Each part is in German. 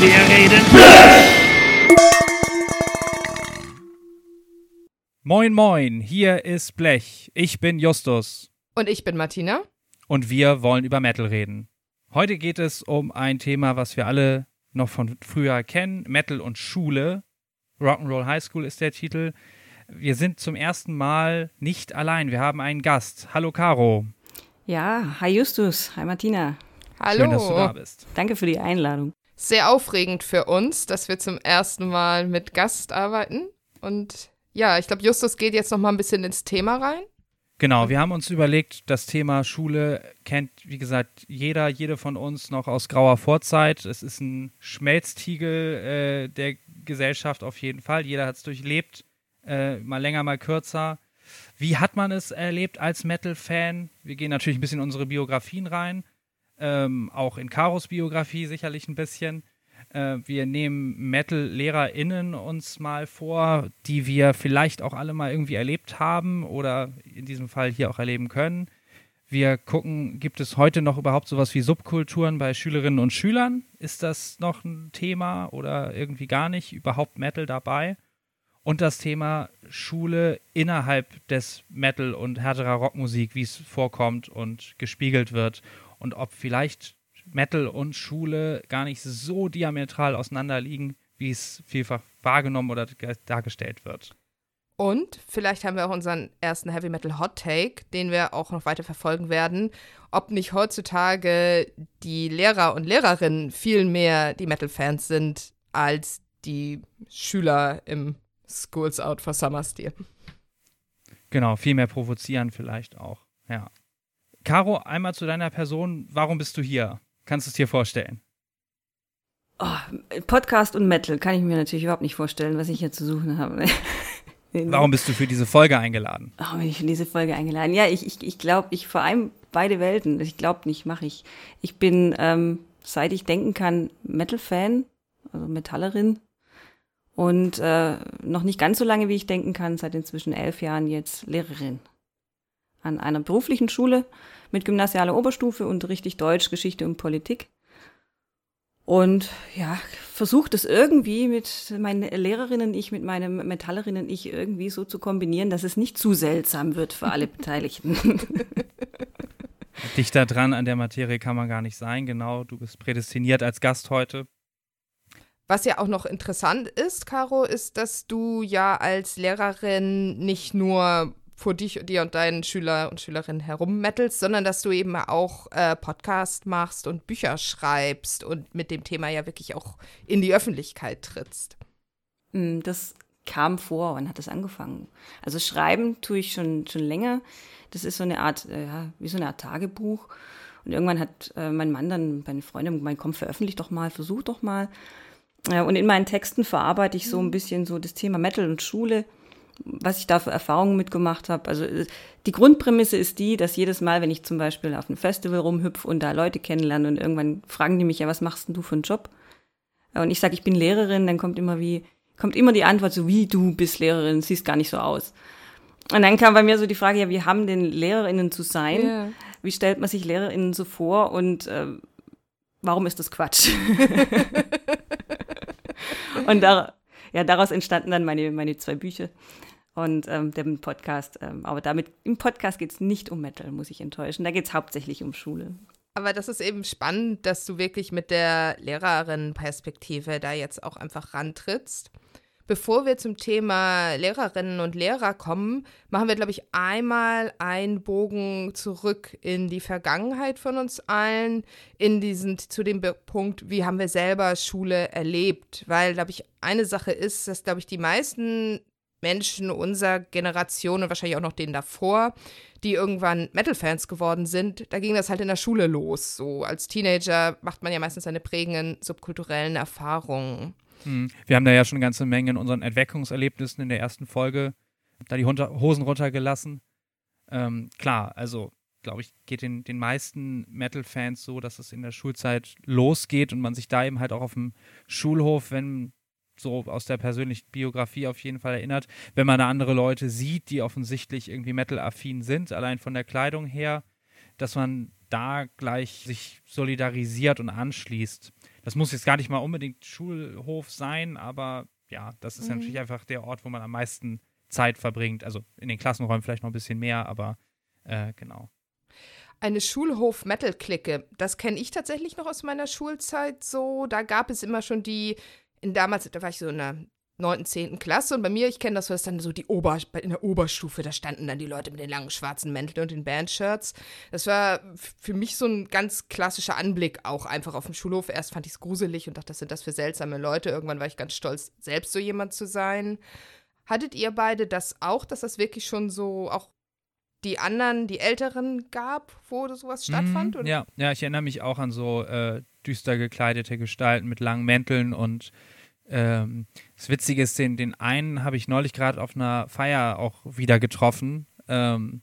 Wir reden. Moin, moin, hier ist Blech. Ich bin Justus. Und ich bin Martina. Und wir wollen über Metal reden. Heute geht es um ein Thema, was wir alle noch von früher kennen: Metal und Schule. Rock'n'Roll High School ist der Titel. Wir sind zum ersten Mal nicht allein. Wir haben einen Gast. Hallo, Caro. Ja, hi Justus, hi Martina. Hallo. Schön, dass du da bist. Danke für die Einladung. Sehr aufregend für uns, dass wir zum ersten Mal mit Gast arbeiten. Und ja, ich glaube, Justus geht jetzt noch mal ein bisschen ins Thema rein. Genau, wir haben uns überlegt, das Thema Schule kennt, wie gesagt, jeder, jede von uns noch aus grauer Vorzeit. Es ist ein Schmelztiegel äh, der Gesellschaft auf jeden Fall. Jeder hat es durchlebt, äh, mal länger, mal kürzer. Wie hat man es erlebt als Metal-Fan? Wir gehen natürlich ein bisschen in unsere Biografien rein ähm, auch in Karos Biografie sicherlich ein bisschen. Äh, wir nehmen Metal-LehrerInnen uns mal vor, die wir vielleicht auch alle mal irgendwie erlebt haben oder in diesem Fall hier auch erleben können. Wir gucken, gibt es heute noch überhaupt sowas wie Subkulturen bei Schülerinnen und Schülern? Ist das noch ein Thema oder irgendwie gar nicht? Überhaupt Metal dabei? Und das Thema Schule innerhalb des Metal und härterer Rockmusik, wie es vorkommt und gespiegelt wird und ob vielleicht Metal und Schule gar nicht so diametral auseinander liegen, wie es vielfach wahrgenommen oder dargestellt wird. Und vielleicht haben wir auch unseren ersten Heavy Metal Hot Take, den wir auch noch weiter verfolgen werden, ob nicht heutzutage die Lehrer und Lehrerinnen viel mehr die Metal-Fans sind als die Schüler im Schools Out for Summer Stil. Genau, viel mehr provozieren vielleicht auch, ja. Caro, einmal zu deiner Person. Warum bist du hier? Kannst du es dir vorstellen? Oh, Podcast und Metal kann ich mir natürlich überhaupt nicht vorstellen, was ich hier zu suchen habe. Warum bist du für diese Folge eingeladen? Warum bin ich für diese Folge eingeladen? Ja, ich, ich, ich glaube, ich vor allem beide Welten. Ich glaube nicht, mache ich. Ich bin, ähm, seit ich denken kann, Metal-Fan, also Metallerin. Und äh, noch nicht ganz so lange, wie ich denken kann, seit inzwischen elf Jahren jetzt Lehrerin an einer beruflichen Schule mit gymnasialer Oberstufe unterrichte ich Deutsch, Geschichte und Politik. Und ja, versucht es irgendwie mit meinen Lehrerinnen, ich mit meinem Metallerinnen, ich irgendwie so zu kombinieren, dass es nicht zu seltsam wird für alle Beteiligten. Dichter dran an der Materie kann man gar nicht sein, genau. Du bist prädestiniert als Gast heute. Was ja auch noch interessant ist, Caro, ist, dass du ja als Lehrerin nicht nur vor dich, dir und deinen Schüler und Schülerinnen herummettelst, sondern dass du eben auch äh, Podcast machst und Bücher schreibst und mit dem Thema ja wirklich auch in die Öffentlichkeit trittst. Hm, das kam vor, wann hat das angefangen? Also schreiben tue ich schon, schon länger. Das ist so eine Art, äh, ja, wie so eine Art Tagebuch. Und irgendwann hat äh, mein Mann dann, meine Freundin gemeint, komm, veröffentlich doch mal, versuch doch mal. Ja, und in meinen Texten verarbeite ich so ein bisschen so das Thema Metal und Schule was ich da für Erfahrungen mitgemacht habe. Also äh, die Grundprämisse ist die, dass jedes Mal, wenn ich zum Beispiel auf einem Festival rumhüpfe und da Leute kennenlerne und irgendwann fragen die mich ja, was machst denn du für einen Job? Und ich sage, ich bin Lehrerin, dann kommt immer wie, kommt immer die Antwort so, wie du bist Lehrerin, siehst gar nicht so aus. Und dann kam bei mir so die Frage, ja, wie haben denn Lehrerinnen zu sein? Yeah. Wie stellt man sich Lehrerinnen so vor und äh, warum ist das Quatsch? und da, ja, daraus entstanden dann meine, meine zwei Bücher und ähm, dem Podcast. Ähm, aber damit im Podcast geht es nicht um Metal, muss ich enttäuschen. Da geht es hauptsächlich um Schule. Aber das ist eben spannend, dass du wirklich mit der Lehrerinnenperspektive da jetzt auch einfach rantrittst. Bevor wir zum Thema Lehrerinnen und Lehrer kommen, machen wir, glaube ich, einmal einen Bogen zurück in die Vergangenheit von uns allen, in diesen, zu dem Punkt, wie haben wir selber Schule erlebt. Weil, glaube ich, eine Sache ist, dass, glaube ich, die meisten Menschen unserer Generation und wahrscheinlich auch noch denen davor, die irgendwann Metal-Fans geworden sind, da ging das halt in der Schule los. So als Teenager macht man ja meistens seine prägenden subkulturellen Erfahrungen. Hm. Wir haben da ja schon eine ganze Menge in unseren Entweckungserlebnissen in der ersten Folge da die Hosen runtergelassen. Ähm, klar, also glaube ich, geht den, den meisten Metal-Fans so, dass es in der Schulzeit losgeht und man sich da eben halt auch auf dem Schulhof, wenn so aus der persönlichen Biografie auf jeden Fall erinnert, wenn man da andere Leute sieht, die offensichtlich irgendwie Metal-affin sind, allein von der Kleidung her, dass man da gleich sich solidarisiert und anschließt. Das muss jetzt gar nicht mal unbedingt Schulhof sein, aber ja, das ist mhm. natürlich einfach der Ort, wo man am meisten Zeit verbringt. Also in den Klassenräumen vielleicht noch ein bisschen mehr, aber äh, genau. Eine Schulhof-Metal-Clique, das kenne ich tatsächlich noch aus meiner Schulzeit so. Da gab es immer schon die, in damals, da war ich so in der 9., 10. Klasse und bei mir, ich kenne das, was dann so die Ober, in der Oberstufe, da standen dann die Leute mit den langen schwarzen Mänteln und den Bandshirts. Das war für mich so ein ganz klassischer Anblick auch einfach auf dem Schulhof. Erst fand ich es gruselig und dachte, was sind das für seltsame Leute. Irgendwann war ich ganz stolz, selbst so jemand zu sein. Hattet ihr beide das auch, dass das wirklich schon so auch die anderen, die Älteren gab, wo sowas stattfand? Mhm, ja, ja, ich erinnere mich auch an so äh, düster gekleidete Gestalten mit langen Mänteln und ähm, das Witzige ist, den, den einen habe ich neulich gerade auf einer Feier auch wieder getroffen. Ähm,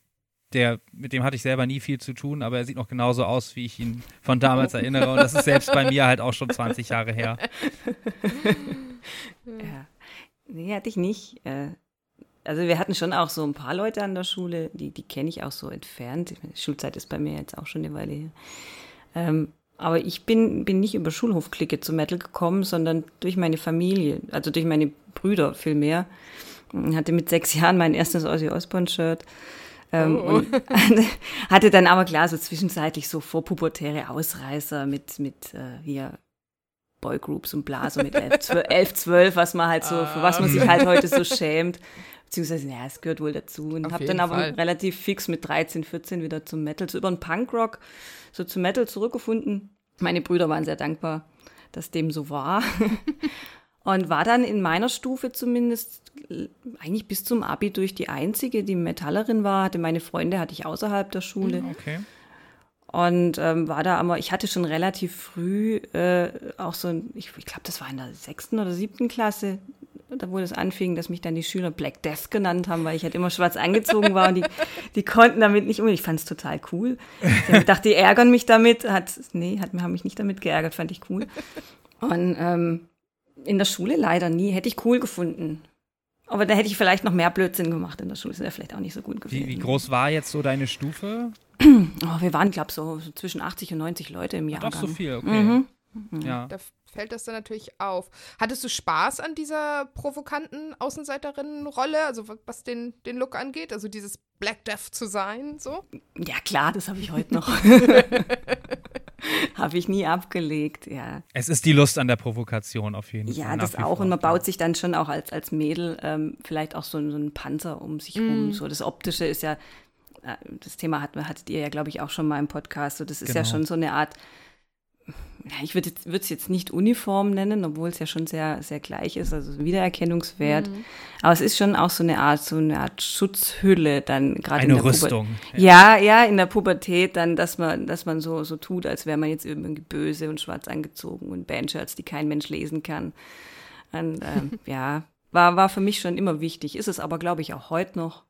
der, mit dem hatte ich selber nie viel zu tun, aber er sieht noch genauso aus, wie ich ihn von damals erinnere. Und das ist selbst bei mir halt auch schon 20 Jahre her. Ja. Nee, hatte ich nicht. Äh, also wir hatten schon auch so ein paar Leute an der Schule, die, die kenne ich auch so entfernt. Die Schulzeit ist bei mir jetzt auch schon eine Weile her. Ähm, aber ich bin, bin nicht über Schulhofklicke zu Metal gekommen, sondern durch meine Familie, also durch meine Brüder vielmehr. Ich hatte mit sechs Jahren mein erstes Ozzy Osbourne-Shirt. Ähm, oh. und hatte dann aber klar so zwischenzeitlich so vorpubertäre Ausreißer mit, mit äh, hier Boygroups und bla, so mit elf, zwölf, elf, zwölf, was man halt so, für was man sich halt heute so schämt. Beziehungsweise, ja, es gehört wohl dazu. Und habe dann aber Fall. relativ fix mit 13, 14 wieder zum Metal, so über den Punkrock, so zum Metal zurückgefunden. Meine Brüder waren sehr dankbar, dass dem so war. und war dann in meiner Stufe zumindest eigentlich bis zum Abi durch die einzige, die Metallerin war. Hatte meine Freunde hatte ich außerhalb der Schule. Mhm, okay. Und ähm, war da aber, ich hatte schon relativ früh äh, auch so, ich, ich glaube, das war in der sechsten oder siebten Klasse, da wo es anfing, dass mich dann die Schüler Black Death genannt haben, weil ich halt immer schwarz angezogen war und die, die konnten damit nicht umgehen. Ich fand es total cool. Ich dachte, die ärgern mich damit. Hat, nee, hat, haben mich nicht damit geärgert, fand ich cool. Und ähm, in der Schule leider nie. Hätte ich cool gefunden. Aber da hätte ich vielleicht noch mehr Blödsinn gemacht in der Schule. Das wäre vielleicht auch nicht so gut gewesen. Wie, wie groß war jetzt so deine Stufe? Oh, wir waren, glaube ich, so, so, zwischen 80 und 90 Leute im Jahr. Doch so viel, okay. Mhm. Ja. Da fällt das dann natürlich auf. Hattest du Spaß an dieser provokanten Außenseiterinnenrolle, also was den, den Look angeht, also dieses Black Death zu sein, so? Ja, klar, das habe ich heute noch. habe ich nie abgelegt, ja. Es ist die Lust an der Provokation auf jeden ja, Fall. Ja, das auch. Und man baut sich dann schon auch als, als Mädel ähm, vielleicht auch so, so einen Panzer um sich mm. So das Optische ist ja, das Thema hat, hattet ihr ja, glaube ich, auch schon mal im Podcast. So, das ist genau. ja schon so eine Art ich würde es jetzt nicht Uniform nennen, obwohl es ja schon sehr, sehr gleich ist, also Wiedererkennungswert. Mhm. Aber es ist schon auch so eine Art, so eine Art Schutzhülle dann gerade in der Rüstung. Ja. ja. ja, in der Pubertät dann, dass man, dass man so, so tut, als wäre man jetzt irgendwie böse und schwarz angezogen und Bandshirts, die kein Mensch lesen kann. Und ähm, ja, war, war für mich schon immer wichtig, ist es aber, glaube ich, auch heute noch.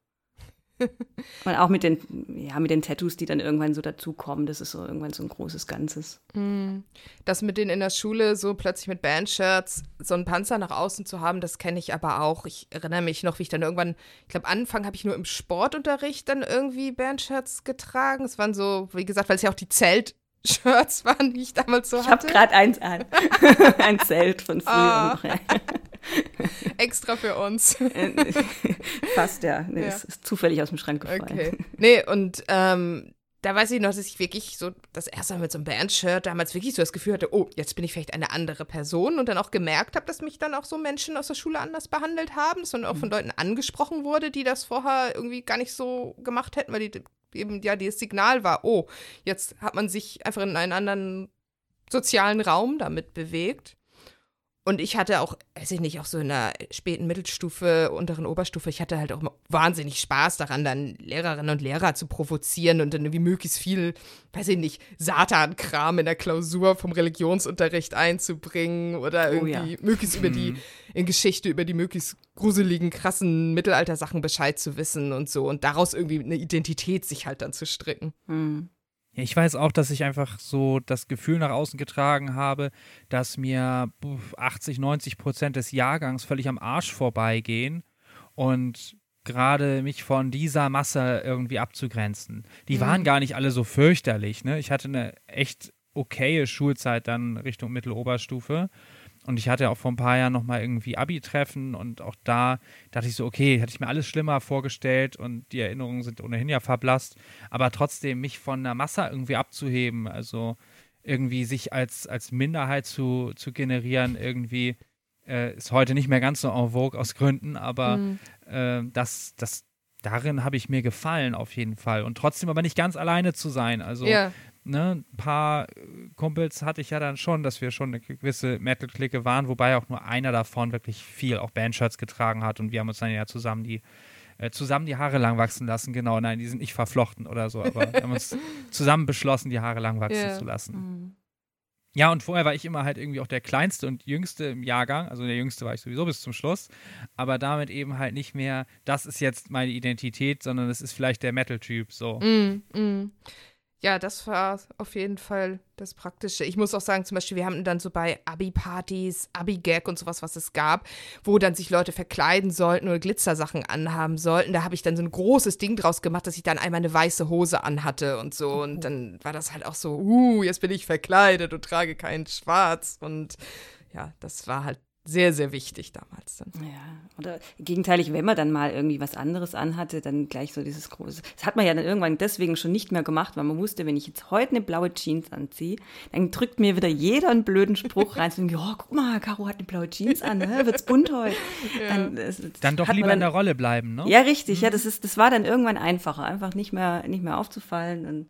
Und auch mit den, ja, mit den Tattoos, die dann irgendwann so dazukommen, das ist so irgendwann so ein großes Ganzes. Hm. Das mit denen in der Schule so plötzlich mit Bandshirts so einen Panzer nach außen zu haben, das kenne ich aber auch. Ich erinnere mich noch, wie ich dann irgendwann, ich glaube, Anfang habe ich nur im Sportunterricht dann irgendwie Bandshirts getragen. Es waren so, wie gesagt, weil es ja auch die Zelt Shirts waren, die ich damals so ich hatte. Ich habe gerade eins an. Ein Zelt von früher. Oh. Extra für uns. Fast, ja. Nee, ja. Ist, ist, zufällig aus dem Schrank gefallen. Okay. Nee, und ähm, da weiß ich noch, dass ich wirklich so das erste Mal mit so einem Bandshirt damals wirklich so das Gefühl hatte, oh, jetzt bin ich vielleicht eine andere Person und dann auch gemerkt habe, dass mich dann auch so Menschen aus der Schule anders behandelt haben, sondern auch von mhm. Leuten angesprochen wurde, die das vorher irgendwie gar nicht so gemacht hätten, weil die eben ja das Signal war, oh, jetzt hat man sich einfach in einen anderen sozialen Raum damit bewegt. Und ich hatte auch, weiß ich nicht, auch so in der späten Mittelstufe, unteren Oberstufe, ich hatte halt auch wahnsinnig Spaß daran, dann Lehrerinnen und Lehrer zu provozieren und dann irgendwie möglichst viel, weiß ich nicht, Satan-Kram in der Klausur vom Religionsunterricht einzubringen oder irgendwie oh ja. möglichst über die, mhm. in Geschichte über die möglichst gruseligen, krassen Mittelaltersachen Bescheid zu wissen und so und daraus irgendwie eine Identität sich halt dann zu stricken. Mhm. Ja, ich weiß auch, dass ich einfach so das Gefühl nach außen getragen habe, dass mir 80, 90 Prozent des Jahrgangs völlig am Arsch vorbeigehen. Und gerade mich von dieser Masse irgendwie abzugrenzen. Die mhm. waren gar nicht alle so fürchterlich. Ne? Ich hatte eine echt okaye Schulzeit dann Richtung Mitteloberstufe. Und ich hatte auch vor ein paar Jahren nochmal irgendwie Abi-Treffen und auch da dachte ich so, okay, hätte ich mir alles schlimmer vorgestellt und die Erinnerungen sind ohnehin ja verblasst. Aber trotzdem, mich von einer Masse irgendwie abzuheben, also irgendwie sich als, als Minderheit zu, zu generieren, irgendwie äh, ist heute nicht mehr ganz so en vogue aus Gründen, aber mhm. äh, das, das, darin habe ich mir gefallen auf jeden Fall. Und trotzdem aber nicht ganz alleine zu sein. Also ja ne, ein paar Kumpels hatte ich ja dann schon, dass wir schon eine gewisse Metal-Clique waren, wobei auch nur einer davon wirklich viel auch Bandshirts getragen hat und wir haben uns dann ja zusammen die äh, zusammen die Haare lang wachsen lassen, genau, nein, die sind nicht verflochten oder so, aber wir haben uns zusammen beschlossen, die Haare lang wachsen yeah. zu lassen. Mhm. Ja, und vorher war ich immer halt irgendwie auch der Kleinste und Jüngste im Jahrgang. Also der Jüngste war ich sowieso bis zum Schluss. Aber damit eben halt nicht mehr, das ist jetzt meine Identität, sondern es ist vielleicht der Metal-Typ so. Mm, mm ja, das war auf jeden Fall das Praktische. Ich muss auch sagen, zum Beispiel, wir haben dann so bei Abi-Partys, Abi-Gag und sowas, was es gab, wo dann sich Leute verkleiden sollten oder Glitzersachen anhaben sollten. Da habe ich dann so ein großes Ding draus gemacht, dass ich dann einmal eine weiße Hose anhatte und so. Und dann war das halt auch so, uh, jetzt bin ich verkleidet und trage kein Schwarz. Und ja, das war halt sehr, sehr wichtig damals dann. Ja, oder gegenteilig, wenn man dann mal irgendwie was anderes anhatte, dann gleich so dieses große. Das hat man ja dann irgendwann deswegen schon nicht mehr gemacht, weil man wusste, wenn ich jetzt heute eine blaue Jeans anziehe, dann drückt mir wieder jeder einen blöden Spruch rein. So, oh, guck mal, Caro hat eine blaue Jeans an, ne? wird's bunt heute. Ja. Dann, das, dann doch lieber dann, in der Rolle bleiben, ne? Ja, richtig. Mhm. Ja, das ist, das war dann irgendwann einfacher, einfach nicht mehr, nicht mehr aufzufallen und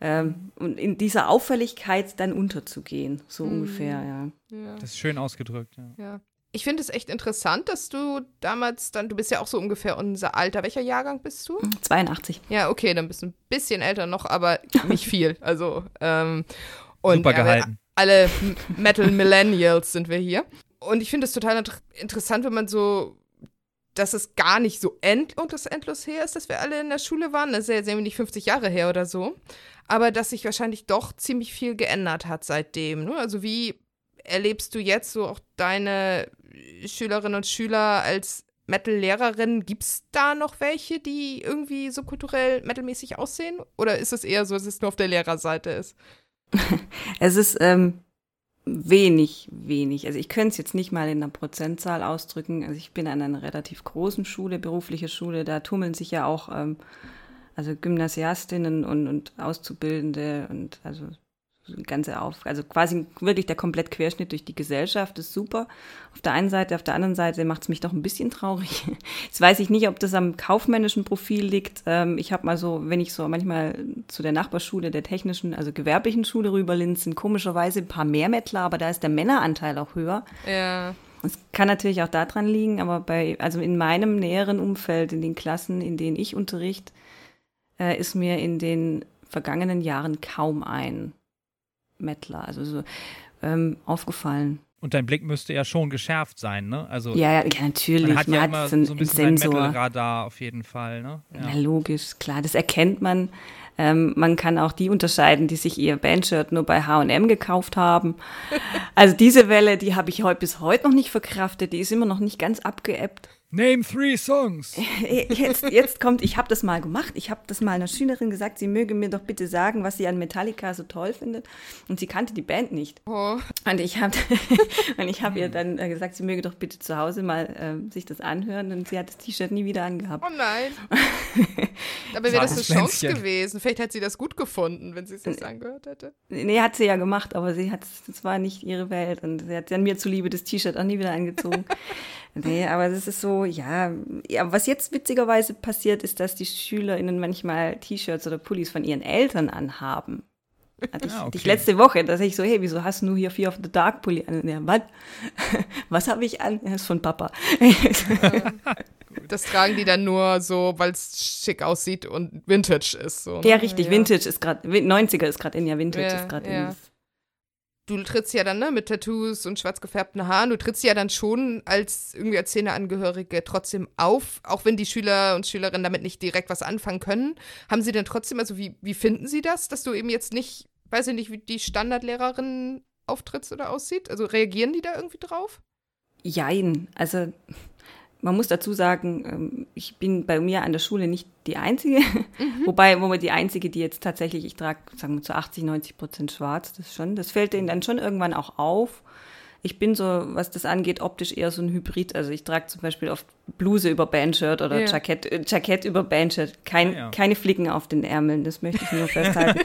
ähm, und in dieser Auffälligkeit dann unterzugehen, so mhm. ungefähr, ja. ja. Das ist schön ausgedrückt, ja. ja. Ich finde es echt interessant, dass du damals dann, du bist ja auch so ungefähr unser Alter. Welcher Jahrgang bist du? 82. Ja, okay, dann bist du ein bisschen älter noch, aber nicht viel. Also, ähm, und Super gehalten. alle Metal Millennials sind wir hier. Und ich finde es total interessant, wenn man so dass es gar nicht so endlos, endlos her ist, dass wir alle in der Schule waren. Das ist ja sehr wenig 50 Jahre her oder so aber dass sich wahrscheinlich doch ziemlich viel geändert hat seitdem. Ne? Also wie erlebst du jetzt so auch deine Schülerinnen und Schüler als Metal-Lehrerin? Gibt es da noch welche, die irgendwie so kulturell metalmäßig aussehen? Oder ist es eher so, dass es nur auf der Lehrerseite ist? es ist ähm, wenig, wenig. Also ich könnte es jetzt nicht mal in einer Prozentzahl ausdrücken. Also ich bin an einer relativ großen Schule, berufliche Schule, da tummeln sich ja auch ähm, also Gymnasiastinnen und, und Auszubildende und also ganze auf, also quasi wirklich der komplett Querschnitt durch die Gesellschaft ist super. Auf der einen Seite, auf der anderen Seite macht es mich doch ein bisschen traurig. Jetzt weiß ich nicht, ob das am kaufmännischen Profil liegt. Ähm, ich habe mal so, wenn ich so manchmal zu der Nachbarschule der technischen, also gewerblichen Schule rüberlinse, sind komischerweise ein paar mehr Mettler, aber da ist der Männeranteil auch höher. Ja. Es kann natürlich auch daran liegen, aber bei, also in meinem näheren Umfeld, in den Klassen, in denen ich unterrichte, äh, ist mir in den vergangenen Jahren kaum ein Mettler, also so, ähm, aufgefallen. Und dein Blick müsste ja schon geschärft sein, ne? Also ja, ja, ja natürlich. Man hat man ja hat immer so ein, so ein bisschen Sensor. ein Radar auf jeden Fall, ne? Ja. Na, logisch, klar, das erkennt man. Ähm, man kann auch die unterscheiden, die sich ihr Bandshirt nur bei H&M gekauft haben. Also diese Welle, die habe ich heute bis heute noch nicht verkraftet. Die ist immer noch nicht ganz abgeebbt. Name three songs. Jetzt, jetzt kommt, ich habe das mal gemacht. Ich habe das mal einer Schülerin gesagt, sie möge mir doch bitte sagen, was sie an Metallica so toll findet. Und sie kannte die Band nicht. Oh. Und ich habe hab ihr dann äh, gesagt, sie möge doch bitte zu Hause mal äh, sich das anhören. Und sie hat das T-Shirt nie wieder angehabt. Oh nein. Dabei wäre das eine Chance gewesen. Vielleicht hätte sie das gut gefunden, wenn sie es nicht angehört hätte. Nee, hat sie ja gemacht, aber sie hat, das war nicht ihre Welt. Und sie hat dann mir zuliebe das T-Shirt auch nie wieder angezogen. Nee, aber das ist so, ja, ja, was jetzt witzigerweise passiert, ist, dass die SchülerInnen manchmal T-Shirts oder Pullis von ihren Eltern anhaben. Hatte ich, ah, okay. ich letzte Woche, da sag ich so, hey, wieso hast du hier Fear of the Dark Pulli an? Ja, was? was habe ich an? Das ist von Papa. das tragen die dann nur so, weil es schick aussieht und Vintage ist. So, ne? Ja, richtig, ja. Vintage ist gerade, 90er ist gerade in, ja, Vintage ja, ist gerade ja. in du trittst ja dann ne, mit Tattoos und schwarz gefärbten Haaren, du trittst ja dann schon als irgendwie als Szeneangehörige trotzdem auf, auch wenn die Schüler und Schülerinnen damit nicht direkt was anfangen können. Haben sie denn trotzdem, also wie, wie finden sie das, dass du eben jetzt nicht, weiß ich nicht, wie die Standardlehrerin auftrittst oder aussieht? Also reagieren die da irgendwie drauf? Jein, also man muss dazu sagen, ähm, ich bin bei mir an der Schule nicht die Einzige, mhm. wobei, wo man die Einzige, die jetzt tatsächlich, ich trage, sagen wir, zu 80, 90 Prozent schwarz, das schon, das fällt denen dann schon irgendwann auch auf. Ich bin so, was das angeht, optisch eher so ein Hybrid. Also ich trage zum Beispiel oft Bluse über Bandshirt oder ja. Jackett, äh, Jackett über Bandshirt. Kein, ja. Keine Flicken auf den Ärmeln, das möchte ich nur festhalten.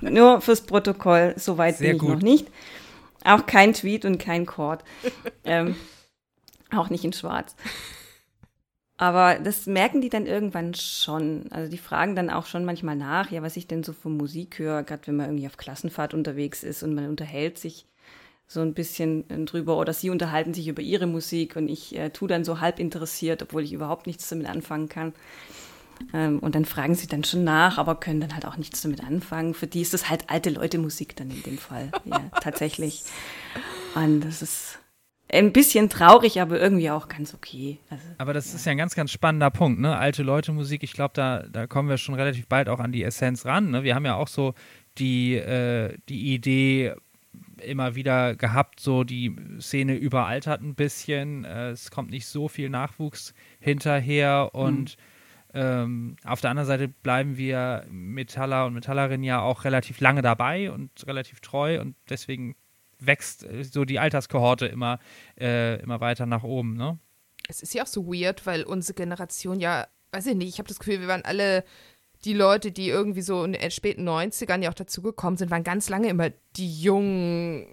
nur fürs Protokoll, soweit bin ich gut. noch nicht. Auch kein Tweet und kein Cord. ähm, auch nicht in Schwarz. Aber das merken die dann irgendwann schon. Also die fragen dann auch schon manchmal nach, ja, was ich denn so für Musik höre, gerade wenn man irgendwie auf Klassenfahrt unterwegs ist und man unterhält sich so ein bisschen äh, drüber oder sie unterhalten sich über ihre Musik und ich äh, tue dann so halb interessiert, obwohl ich überhaupt nichts damit anfangen kann. Ähm, und dann fragen sie dann schon nach, aber können dann halt auch nichts damit anfangen. Für die ist das halt alte Leute Musik dann in dem Fall. Ja, tatsächlich. Und das ist ein bisschen traurig, aber irgendwie auch ganz okay. Also, aber das ja. ist ja ein ganz, ganz spannender Punkt, ne? Alte Leute Musik, ich glaube, da, da kommen wir schon relativ bald auch an die Essenz ran. Ne? Wir haben ja auch so die, äh, die Idee immer wieder gehabt, so die Szene überaltert ein bisschen. Äh, es kommt nicht so viel Nachwuchs hinterher und mhm. ähm, auf der anderen Seite bleiben wir Metaller und Metallerinnen ja auch relativ lange dabei und relativ treu und deswegen wächst äh, so die Alterskohorte immer, äh, immer weiter nach oben, ne? Es ist ja auch so weird, weil unsere Generation ja, weiß ich nicht, ich habe das Gefühl, wir waren alle die Leute, die irgendwie so in den späten 90ern ja auch dazugekommen sind, waren ganz lange immer die jungen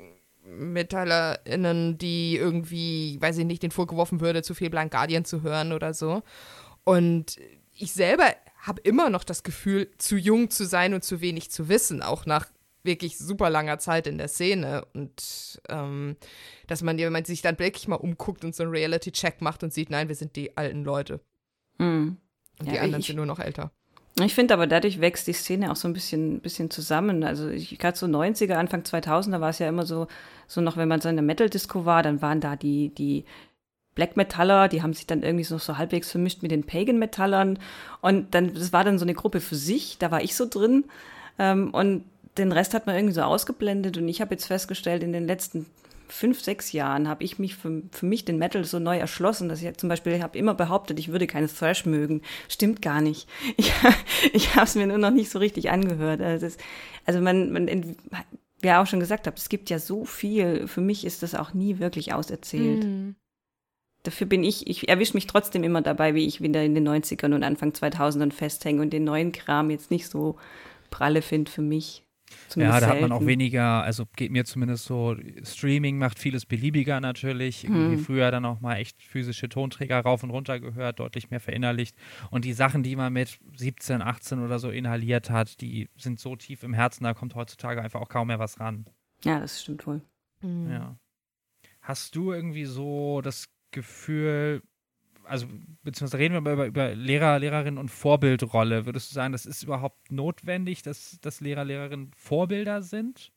MetallerInnen, die irgendwie, weiß ich nicht, den vorgeworfen würde, zu viel Blind Guardian zu hören oder so. Und ich selber habe immer noch das Gefühl, zu jung zu sein und zu wenig zu wissen, auch nach wirklich super langer Zeit in der Szene und ähm, dass man, wenn man sich dann wirklich mal umguckt und so einen Reality-Check macht und sieht, nein, wir sind die alten Leute. Mhm. Und ja, die anderen ich, sind nur noch älter. Ich finde aber, dadurch wächst die Szene auch so ein bisschen, bisschen zusammen. Also gerade so 90er, Anfang 2000er war es ja immer so, so noch, wenn man so in der Metal-Disco war, dann waren da die, die Black Metaller, die haben sich dann irgendwie so, so halbwegs vermischt mit den Pagan Metallern. Und dann, das war dann so eine Gruppe für sich, da war ich so drin. Ähm, und den Rest hat man irgendwie so ausgeblendet und ich habe jetzt festgestellt, in den letzten fünf, sechs Jahren habe ich mich für, für mich den Metal so neu erschlossen, dass ich zum Beispiel habe immer behauptet, ich würde keine Thrash mögen. Stimmt gar nicht. Ich, ich habe es mir nur noch nicht so richtig angehört. Also, das, also man, man, wie ihr auch schon gesagt habt, es gibt ja so viel. Für mich ist das auch nie wirklich auserzählt. Mhm. Dafür bin ich, ich erwische mich trotzdem immer dabei, wie ich wieder in den 90ern und Anfang 2000ern festhänge und den neuen Kram jetzt nicht so pralle finde für mich. Zumindest ja, da hat man auch weniger, also geht mir zumindest so, Streaming macht vieles beliebiger natürlich. Hm. früher dann auch mal echt physische Tonträger rauf und runter gehört, deutlich mehr verinnerlicht. Und die Sachen, die man mit 17, 18 oder so inhaliert hat, die sind so tief im Herzen, da kommt heutzutage einfach auch kaum mehr was ran. Ja, das stimmt wohl. Mhm. Ja. Hast du irgendwie so das Gefühl, also beziehungsweise reden wir mal über, über Lehrer, Lehrerinnen und Vorbildrolle. Würdest du sagen, das ist überhaupt notwendig, dass, dass Lehrer, Lehrerinnen Vorbilder sind?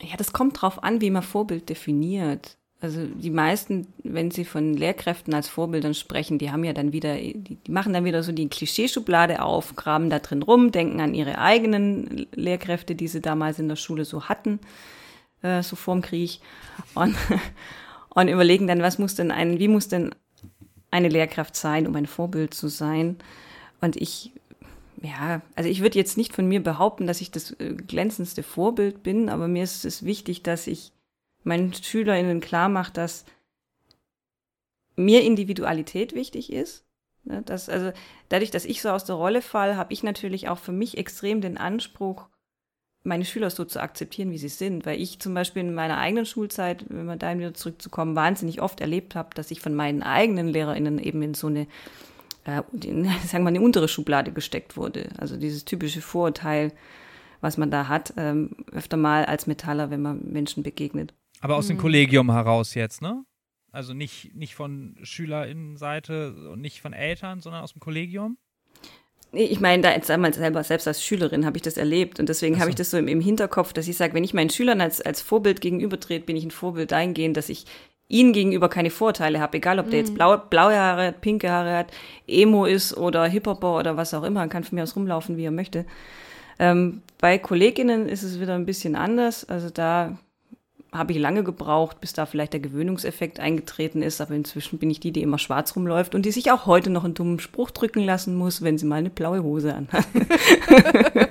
Ja, das kommt drauf an, wie man Vorbild definiert. Also die meisten, wenn sie von Lehrkräften als Vorbildern sprechen, die haben ja dann wieder, die, die machen dann wieder so die Klischeeschublade auf, graben da drin rum, denken an ihre eigenen Lehrkräfte, die sie damals in der Schule so hatten, äh, so vorm Krieg. Und, und überlegen dann, was muss denn ein, wie muss denn eine Lehrkraft sein, um ein Vorbild zu sein? Und ich, ja, also ich würde jetzt nicht von mir behaupten, dass ich das äh, glänzendste Vorbild bin, aber mir ist es wichtig, dass ich meinen SchülerInnen klar mache, dass mir Individualität wichtig ist. Ne, dass, also dadurch, dass ich so aus der Rolle falle, habe ich natürlich auch für mich extrem den Anspruch, meine Schüler so zu akzeptieren, wie sie sind. Weil ich zum Beispiel in meiner eigenen Schulzeit, wenn wir da wieder zurückzukommen, wahnsinnig oft erlebt habe, dass ich von meinen eigenen LehrerInnen eben in so eine, äh, in, sagen wir mal, eine untere Schublade gesteckt wurde. Also dieses typische Vorurteil, was man da hat, ähm, öfter mal als Metaller, wenn man Menschen begegnet. Aber aus mhm. dem Kollegium heraus jetzt, ne? Also nicht, nicht von SchülerInnenseite und nicht von Eltern, sondern aus dem Kollegium? Ich meine, da jetzt einmal selber, selbst als Schülerin habe ich das erlebt und deswegen so. habe ich das so im, im Hinterkopf, dass ich sage, wenn ich meinen Schülern als, als Vorbild gegenübertrete, bin ich ein Vorbild dahingehend, dass ich ihnen gegenüber keine Vorteile habe, egal ob der jetzt mhm. blau, blaue Haare hat, pinke Haare hat, Emo ist oder Hip-Hopper oder was auch immer, er kann von mir aus rumlaufen, wie er möchte. Ähm, bei Kolleginnen ist es wieder ein bisschen anders, also da habe ich lange gebraucht, bis da vielleicht der Gewöhnungseffekt eingetreten ist, aber inzwischen bin ich die, die immer schwarz rumläuft und die sich auch heute noch einen dummen Spruch drücken lassen muss, wenn sie mal eine blaue Hose anhat.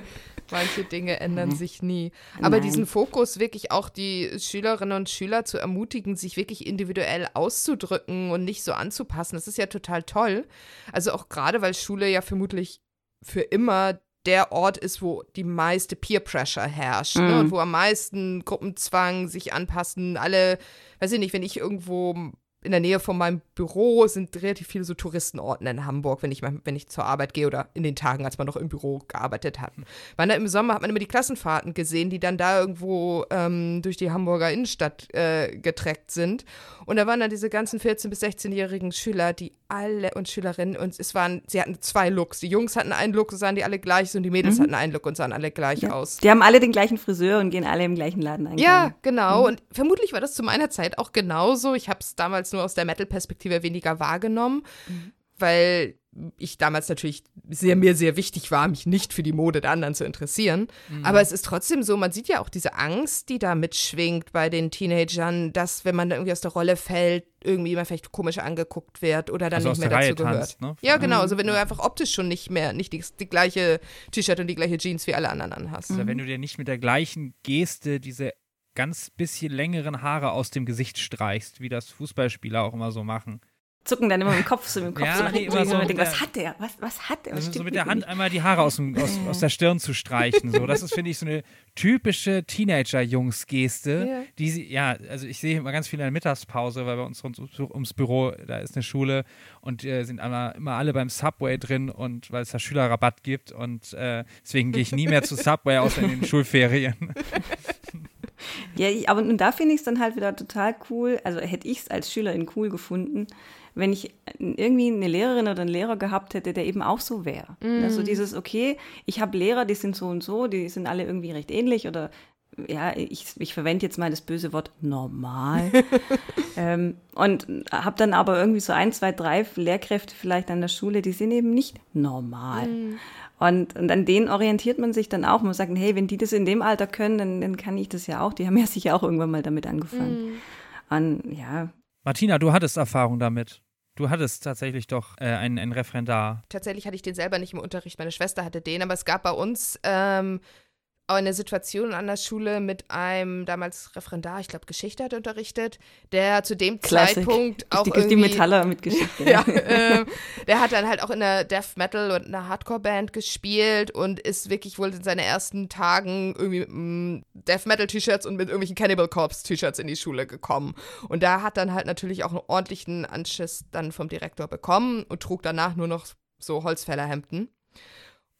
Manche Dinge ändern mhm. sich nie. Aber Nein. diesen Fokus, wirklich auch die Schülerinnen und Schüler zu ermutigen, sich wirklich individuell auszudrücken und nicht so anzupassen, das ist ja total toll. Also auch gerade, weil Schule ja vermutlich für immer der Ort ist, wo die meiste Peer Pressure herrscht mhm. ne? und wo am meisten Gruppenzwang sich anpassen. Alle, weiß ich nicht, wenn ich irgendwo in der Nähe von meinem Büro sind relativ viele so Touristenorten in Hamburg, wenn ich, wenn ich zur Arbeit gehe oder in den Tagen, als man noch im Büro gearbeitet hat. Weil da im Sommer hat man immer die Klassenfahrten gesehen, die dann da irgendwo ähm, durch die Hamburger Innenstadt äh, getreckt sind. Und da waren dann diese ganzen 14- bis 16-jährigen Schüler, die alle und Schülerinnen und es waren, sie hatten zwei Looks. Die Jungs hatten einen Look, sahen die alle gleich und die Mädels mhm. hatten einen Look und sahen alle gleich ja. aus. Die haben alle den gleichen Friseur und gehen alle im gleichen Laden ein. Ja, genau. Mhm. Und vermutlich war das zu meiner Zeit auch genauso. Ich habe es damals nur aus der Metal-Perspektive weniger wahrgenommen, mhm. weil ich damals natürlich sehr, mir sehr wichtig war, mich nicht für die Mode der anderen zu interessieren. Mhm. Aber es ist trotzdem so, man sieht ja auch diese Angst, die da mitschwingt bei den Teenagern, dass, wenn man da irgendwie aus der Rolle fällt, irgendwie immer vielleicht komisch angeguckt wird oder dann also nicht mehr dazu Reihe gehört. Tanzt, ne? Ja, genau. Also wenn du einfach optisch schon nicht mehr, nicht die, die gleiche T-Shirt und die gleiche Jeans wie alle anderen anhast. Also wenn du dir nicht mit der gleichen Geste diese ganz bisschen längeren Haare aus dem Gesicht streichst, wie das Fußballspieler auch immer so machen zucken dann immer im Kopf so im Kopf ja, so nee, immer so, was hat der? Was, was hat der? Was also so mit der Hand nicht? einmal die Haare aus, dem, aus, aus, der Stirn zu streichen. So. Das ist, finde ich, so eine typische Teenager-Jungs-Geste, ja. die sie, ja, also ich sehe immer ganz viel in der Mittagspause, weil bei uns ums, ums Büro, da ist eine Schule und äh, sind immer, immer alle beim Subway drin und weil es da Schülerrabatt gibt und äh, deswegen gehe ich nie mehr zu Subway, außer in den Schulferien. Ja, aber und da finde ich es dann halt wieder total cool. Also hätte ich es als Schülerin cool gefunden, wenn ich irgendwie eine Lehrerin oder einen Lehrer gehabt hätte, der eben auch so wäre. Mm. Also dieses, okay, ich habe Lehrer, die sind so und so, die sind alle irgendwie recht ähnlich oder ja, ich, ich verwende jetzt mal das böse Wort normal. ähm, und habe dann aber irgendwie so ein, zwei, drei Lehrkräfte vielleicht an der Schule, die sind eben nicht normal. Mm. Und, und an denen orientiert man sich dann auch. Man sagt, hey, wenn die das in dem Alter können, dann, dann kann ich das ja auch. Die haben ja sicher auch irgendwann mal damit angefangen. Mm. Und ja. Martina, du hattest Erfahrung damit. Du hattest tatsächlich doch äh, einen, einen Referendar. Tatsächlich hatte ich den selber nicht im Unterricht. Meine Schwester hatte den, aber es gab bei uns ähm, eine Situation an der Schule mit einem damals Referendar, ich glaube Geschichte hat unterrichtet, der zu dem Classic. Zeitpunkt auch die, irgendwie, die Metaller mit Geschichte. ja, äh, der hat dann halt auch in einer Death Metal und einer Hardcore Band gespielt und ist wirklich wohl in seinen ersten Tagen irgendwie mit Death Metal T-Shirts und mit irgendwelchen Cannibal Corpse T-Shirts in die Schule gekommen und da hat dann halt natürlich auch einen ordentlichen Anschiss dann vom Direktor bekommen und trug danach nur noch so Holzfällerhemden.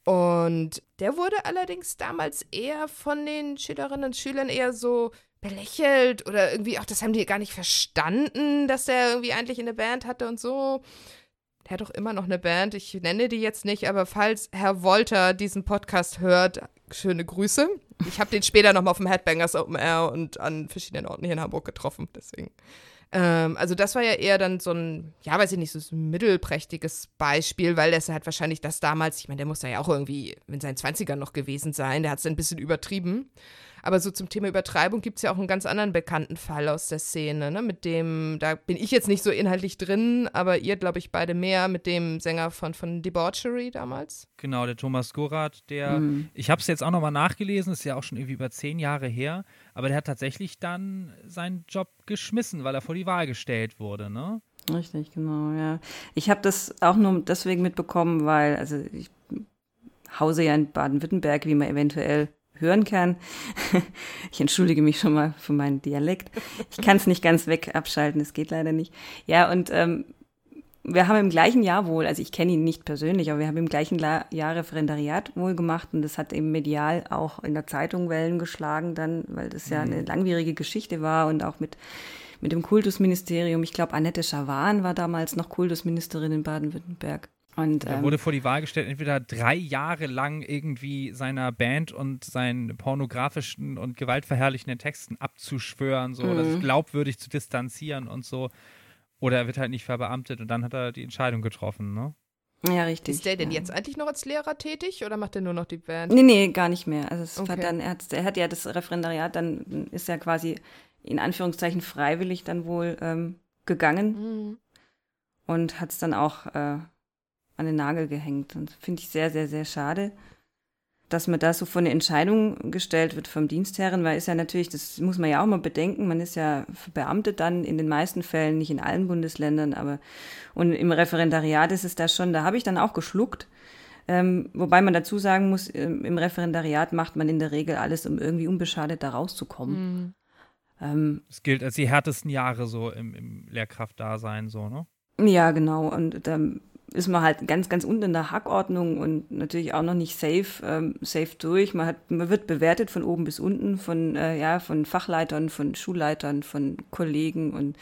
Und der wurde allerdings damals eher von den Schülerinnen und Schülern eher so belächelt oder irgendwie auch, das haben die gar nicht verstanden, dass der irgendwie eigentlich eine Band hatte und so. Der hat doch immer noch eine Band, ich nenne die jetzt nicht, aber falls Herr Wolter diesen Podcast hört, schöne Grüße. Ich habe den später nochmal auf dem Headbangers Open Air und an verschiedenen Orten hier in Hamburg getroffen, deswegen. Ähm, also das war ja eher dann so ein, ja, weiß ich nicht, so ein mittelprächtiges Beispiel, weil das halt wahrscheinlich das damals, ich meine, der muss ja auch irgendwie in seinen 20ern noch gewesen sein, der hat es ein bisschen übertrieben. Aber so zum Thema Übertreibung gibt es ja auch einen ganz anderen bekannten Fall aus der Szene, ne? Mit dem, da bin ich jetzt nicht so inhaltlich drin, aber ihr, glaube ich, beide mehr, mit dem Sänger von, von Debauchery damals. Genau, der Thomas Gorath, der, mhm. ich habe es jetzt auch nochmal nachgelesen, ist ja auch schon irgendwie über zehn Jahre her, aber der hat tatsächlich dann seinen Job geschmissen, weil er vor die Wahl gestellt wurde, ne? Richtig, genau, ja. Ich habe das auch nur deswegen mitbekommen, weil, also ich hause ja in Baden-Württemberg, wie man eventuell hören kann. Ich entschuldige mich schon mal für meinen Dialekt. Ich kann es nicht ganz weg abschalten, es geht leider nicht. Ja, und ähm, wir haben im gleichen Jahr wohl, also ich kenne ihn nicht persönlich, aber wir haben im gleichen Jahr Referendariat wohl gemacht und das hat eben medial auch in der Zeitung Wellen geschlagen dann, weil das ja eine mhm. langwierige Geschichte war und auch mit mit dem Kultusministerium. Ich glaube, Annette Schawan war damals noch Kultusministerin in Baden-Württemberg. Und, er ähm, wurde vor die Wahl gestellt, entweder drei Jahre lang irgendwie seiner Band und seinen pornografischen und gewaltverherrlichenden Texten abzuschwören, so, mhm. das glaubwürdig zu distanzieren und so. Oder er wird halt nicht verbeamtet und dann hat er die Entscheidung getroffen, ne? Ja, richtig. Ist der denn ja. jetzt eigentlich noch als Lehrer tätig oder macht er nur noch die Band? Nee, nee, gar nicht mehr. Also es Okay. hat dann, er, hat, er hat ja das Referendariat, dann ist er quasi in Anführungszeichen freiwillig dann wohl ähm, gegangen Mhm. und hat es dann auch äh, an den Nagel gehängt. Und finde ich sehr, sehr, sehr schade, dass man da so vor eine Entscheidung gestellt wird vom Dienstherren, weil ist ja natürlich, das muss man ja auch mal bedenken, man ist ja verbeamtet dann in den meisten Fällen, nicht in allen Bundesländern, aber und im Referendariat ist es da schon, da habe ich dann auch geschluckt. Ähm, wobei man dazu sagen muss, ähm, im Referendariat macht man in der Regel alles, um irgendwie unbeschadet da rauszukommen. Mhm. Ähm, Es gilt als die härtesten Jahre so im, im Lehrkraftdasein, so, ne? Ja, genau. Und dann ist man halt ganz, ganz unten in der Hackordnung und natürlich auch noch nicht safe, ähm, safe durch. Man, hat, man wird bewertet von oben bis unten, von, äh, ja, von Fachleitern, von Schulleitern, von Kollegen und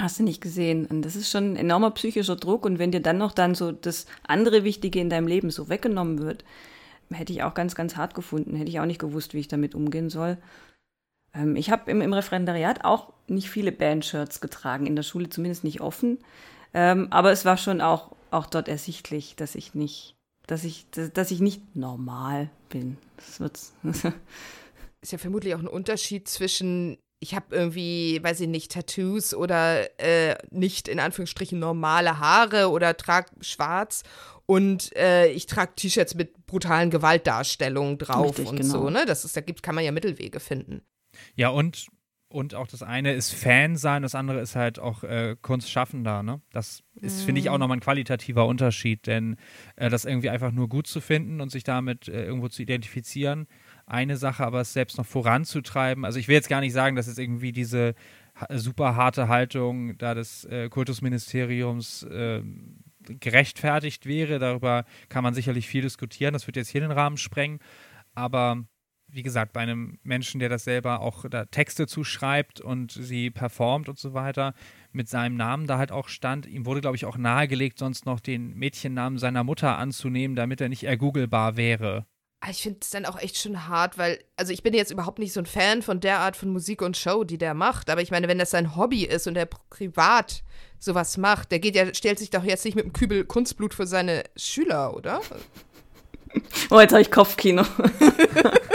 hast du nicht gesehen. Und das ist schon ein enormer psychischer Druck. Und wenn dir dann noch dann so das andere Wichtige in deinem Leben so weggenommen wird, hätte ich auch ganz, ganz hart gefunden. Hätte ich auch nicht gewusst, wie ich damit umgehen soll. Ähm, ich habe im, im Referendariat auch nicht viele Bandshirts getragen, in der Schule zumindest nicht offen. Ähm, aber es war schon auch, auch dort ersichtlich, dass ich nicht, dass ich, dass, dass ich nicht normal bin. Das wird's. Ist ja vermutlich auch ein Unterschied zwischen, ich habe irgendwie, weiß ich nicht, Tattoos oder äh, nicht in Anführungsstrichen normale Haare oder trage schwarz und äh, ich trage T-Shirts mit brutalen Gewaltdarstellungen drauf Richtig, und genau. so, ne? Das ist, da gibt, kann man ja Mittelwege finden. Ja, und, und auch das eine ist Fan sein, das andere ist halt auch äh, Kunstschaffender, ne? Das ist, finde ich, auch nochmal ein qualitativer Unterschied, denn äh, das irgendwie einfach nur gut zu finden und sich damit äh, irgendwo zu identifizieren, eine Sache, aber es selbst noch voranzutreiben. Also ich will jetzt gar nicht sagen, dass es irgendwie diese super harte Haltung da des äh, Kultusministeriums äh, gerechtfertigt wäre. Darüber kann man sicherlich viel diskutieren. Das wird jetzt hier den Rahmen sprengen. Aber wie gesagt, bei einem Menschen, der das selber auch da Texte zuschreibt und sie performt und so weiter, mit seinem Namen da halt auch stand, ihm wurde, glaube ich, auch nahegelegt, sonst noch den Mädchennamen seiner Mutter anzunehmen, damit er nicht ergooglebar wäre. Ah, Ich finde es dann auch echt schon hart, weil, also ich bin jetzt überhaupt nicht so ein Fan von der Art von Musik und Show, die der macht. Aber ich meine, wenn das sein Hobby ist und er privat sowas macht, der geht ja, stellt sich doch jetzt nicht mit einem Kübel Kunstblut für seine Schüler, oder? Oh, jetzt habe ich Kopfkino.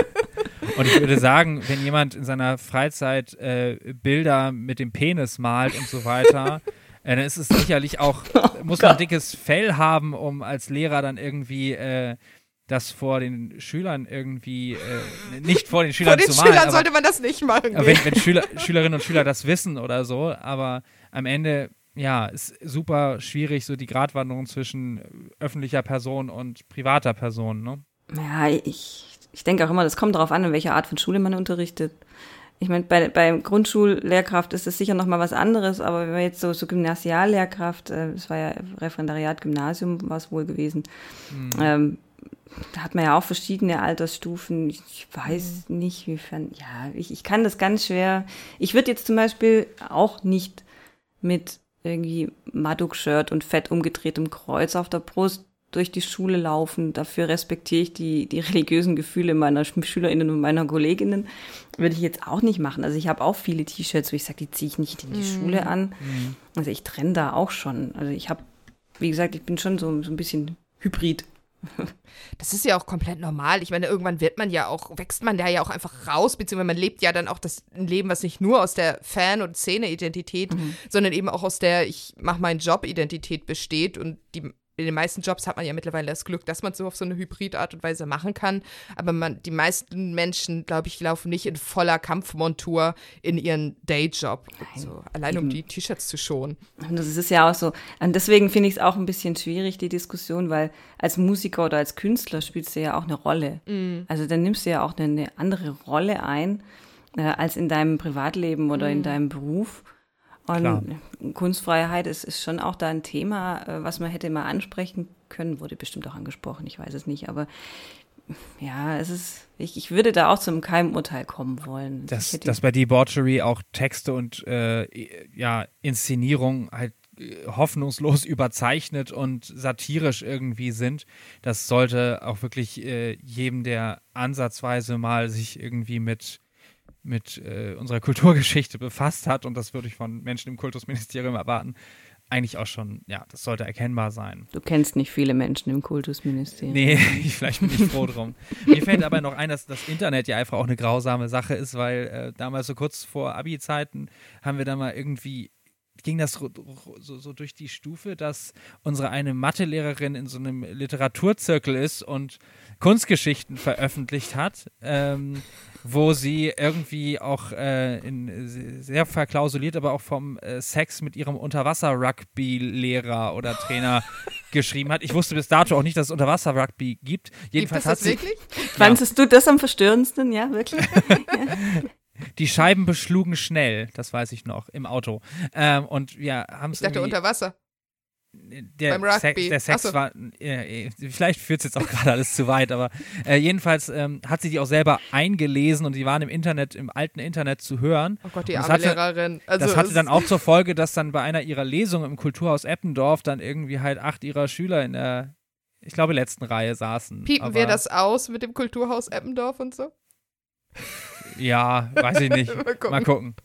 Und ich würde sagen, wenn jemand in seiner Freizeit äh, Bilder mit dem Penis malt und so weiter, äh, dann ist es sicherlich auch, muss man ein dickes Fell haben, um als Lehrer dann irgendwie äh, das vor den Schülern irgendwie, äh, nicht vor den Vor Schülern den zu malen, Schülern aber, sollte man das nicht machen. aber nee. wenn, wenn Schüler, Schülerinnen und Schüler das wissen oder so, aber am Ende, ja, ist super schwierig, so die Gratwanderung zwischen öffentlicher Person und privater Person, ne? Ja, ich, ich denke auch immer, das kommt darauf an, in welcher Art von Schule man unterrichtet. Ich meine, bei, bei Grundschullehrkraft ist es sicher noch mal was anderes, aber wenn wir jetzt so, so Gymnasiallehrkraft, äh, das war ja Referendariat, Gymnasium war es wohl gewesen, ähm, da hat man ja auch verschiedene Altersstufen. Ich, ich weiß nicht, wiefern, ja, ich, ich kann das ganz schwer. Ich würde jetzt zum Beispiel auch nicht mit irgendwie Maduk-Shirt und fett umgedrehtem Kreuz auf der Brust durch die Schule laufen. Dafür respektiere ich die, die religiösen Gefühle meiner Sch- SchülerInnen und meiner KollegInnen. Würde ich jetzt auch nicht machen. Also ich habe auch viele T-Shirts, wo ich sage, die ziehe ich nicht in die Schule an. Also ich trenne da auch schon. Also ich habe, wie gesagt, ich bin schon so, so ein bisschen hybrid. Das ist ja auch komplett normal. Ich meine, irgendwann wird man ja auch, wächst man da ja auch einfach raus, beziehungsweise man lebt ja dann auch das ein Leben, was nicht nur aus der Fan- und Szene-Identität, sondern eben auch aus der Ich mache meinen Job-Identität besteht. Und die, in den meisten Jobs hat man ja mittlerweile das Glück, dass man es so auf so eine Hybrid-Art und Weise machen kann. Aber man, die meisten Menschen, glaube ich, laufen nicht in voller Kampfmontur in ihren Dayjob. So. Allein um eben. die T-Shirts zu schonen. Und das ist ja auch so. Und deswegen finde ich es auch ein bisschen schwierig, die Diskussion, weil als Musiker oder als Künstler spielst du ja auch eine Rolle. Also dann nimmst du ja auch eine, eine andere Rolle ein äh, als in deinem Privatleben oder in deinem Beruf. Und Klar. Kunstfreiheit ist, ist schon auch da ein Thema, äh, was man hätte mal ansprechen können, wurde bestimmt auch angesprochen, ich weiß es nicht, aber ja, es ist, ich, ich würde da auch zum Keimurteil kommen wollen. Dass, dass bei Debauchery auch Texte und äh, ja, Inszenierung halt äh, hoffnungslos überzeichnet und satirisch irgendwie sind. Das sollte auch wirklich äh, jedem, der ansatzweise mal sich irgendwie mit mit äh, unserer Kulturgeschichte befasst hat, und das würde ich von Menschen im Kultusministerium erwarten, eigentlich auch schon, ja, das sollte erkennbar sein. Du kennst nicht viele Menschen im Kultusministerium. Nee, vielleicht bin ich froh drum. Mir fällt aber noch ein, dass das Internet ja einfach auch eine grausame Sache ist, weil äh, damals so kurz vor Abi-Zeiten haben wir da mal irgendwie ging das so, so, durch die Stufe, dass unsere eine Mathelehrerin in so einem Literaturzirkel ist und Kunstgeschichten veröffentlicht hat, ähm, wo sie irgendwie auch äh, in, sehr verklausuliert, aber auch vom äh, Sex mit ihrem Unterwasser-Rugby-Lehrer oder Trainer geschrieben hat. Ich wusste bis dato auch nicht, dass es Unterwasser-Rugby gibt. Jedenfalls gibt es das hat sie, wirklich? Fandest du das am verstörendsten? Ja, wirklich? Die Scheiben beschlugen schnell, das weiß ich noch, im Auto. Ähm, und wir haben es. Ich dachte unter Wasser. Der, Sex, der Sex so. war, äh, vielleicht führt es jetzt auch gerade alles zu weit, aber äh, jedenfalls ähm, hat sie die auch selber eingelesen und die waren im Internet, im alten Internet zu hören. Oh Gott, die arme hatte, Lehrerin. Also das hatte dann auch zur Folge, dass dann bei einer ihrer Lesungen im Kulturhaus Eppendorf dann irgendwie halt acht ihrer Schüler in der, ich glaube, letzten Reihe saßen. Piepen wir das aus mit dem Kulturhaus Eppendorf und so? Ja, weiß ich nicht. Mal gucken. Mal gucken.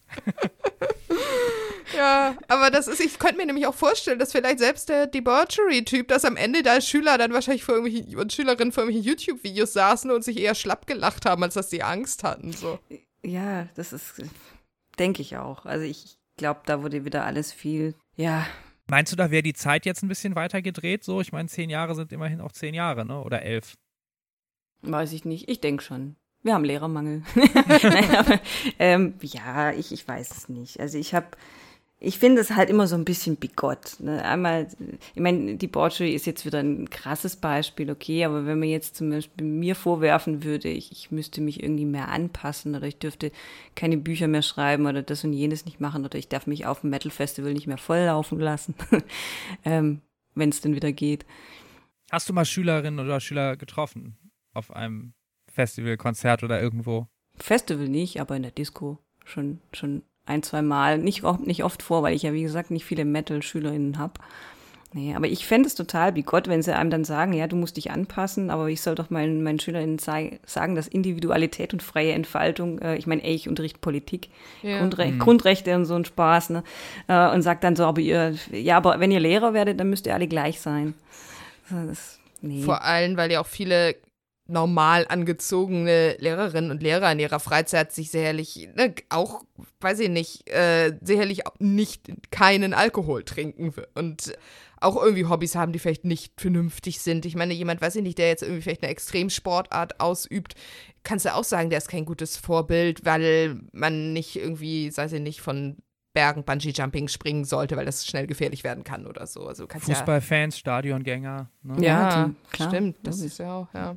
Ja, aber das ist, ich könnte mir nämlich auch vorstellen, dass vielleicht selbst der Debauchery-Typ, dass am Ende da Schüler dann wahrscheinlich vor und Schülerinnen vor irgendwelchen YouTube-Videos saßen und sich eher schlapp gelacht haben, als dass sie Angst hatten. So. Ja, das ist, denke ich auch. Also ich glaube, da wurde wieder alles viel, ja. Meinst du, da wäre die Zeit jetzt ein bisschen weiter gedreht? So, ich meine, zehn Jahre sind immerhin auch zehn Jahre, ne? Oder elf? Weiß ich nicht. Ich denke schon. Wir haben Lehrermangel. Ähm, ja, ich, ich weiß es nicht. Also ich habe, ich finde es halt immer so ein bisschen bigott. Ne? Einmal, ich meine, die Borgi ist jetzt wieder ein krasses Beispiel, okay, aber wenn man jetzt zum Beispiel mir vorwerfen würde, ich, ich müsste mich irgendwie mehr anpassen oder ich dürfte keine Bücher mehr schreiben oder das und jenes nicht machen oder ich darf mich auf dem Metal Festival nicht mehr volllaufen lassen, ähm, wenn es denn wieder geht. Hast du mal Schülerinnen oder Schüler getroffen auf einem Festival, Konzert oder irgendwo? Festival nicht, aber in der Disco schon, schon ein, zwei Mal. Nicht, nicht oft vor, weil ich ja, wie gesagt, nicht viele Metal-SchülerInnen habe. Nee, aber ich fände es total wie Gott, wenn sie einem dann sagen, ja, du musst dich anpassen, aber ich soll doch meinen, meinen SchülerInnen sagen, dass Individualität und freie Entfaltung, äh, ich meine, ey, ich unterrichte Politik, ja. Grundre mhm. Grundrechte und so ein Spaß, ne? Äh, und sagt dann so, aber ihr, ja, aber wenn ihr Lehrer werdet, dann müsst ihr alle gleich sein. Das, nee. Vor allem, weil ja auch viele normal angezogene Lehrerinnen und Lehrer in ihrer Freizeit sich sicherlich ne, auch, weiß ich nicht, äh, sicherlich nicht keinen Alkohol trinken und auch irgendwie Hobbys haben, die vielleicht nicht vernünftig sind. Ich meine, jemand, weiß ich nicht, der jetzt irgendwie vielleicht eine Extremsportart ausübt, kannst du auch sagen, der ist kein gutes Vorbild, weil man nicht irgendwie, weiß ich nicht, von Bergen Bungee-Jumping springen sollte, weil das schnell gefährlich werden kann oder so. Also Fußballfans, ja, Stadiongänger. Ne? Ja, ja stimmt. Das ist ja auch, ja.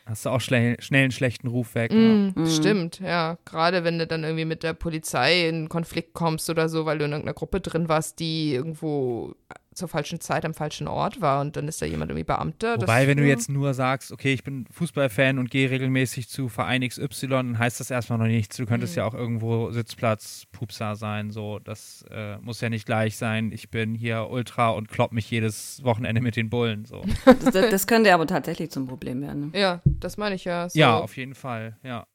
Hast du auch schnell, schnell einen schlechten Ruf weg. Mm, ja. Stimmt, ja. Gerade wenn du dann irgendwie mit der Polizei in Konflikt kommst oder so, weil du in irgendeiner Gruppe drin warst, die irgendwo zur falschen Zeit am falschen Ort war und dann ist da jemand irgendwie Beamter. Wobei, das, wenn du jetzt nur sagst, okay, ich bin Fußballfan und gehe regelmäßig zu Verein XY, dann heißt das erstmal noch nichts. Du könntest mhm. ja auch irgendwo Sitzplatz Pupser sein, so. Das äh, muss ja nicht gleich sein. Ich bin hier Ultra und klopp mich jedes Wochenende mit den Bullen, so. das, das, könnte aber tatsächlich zum Problem werden. Ne? Ja, das meine ich ja. So. Ja, auf jeden Fall, ja.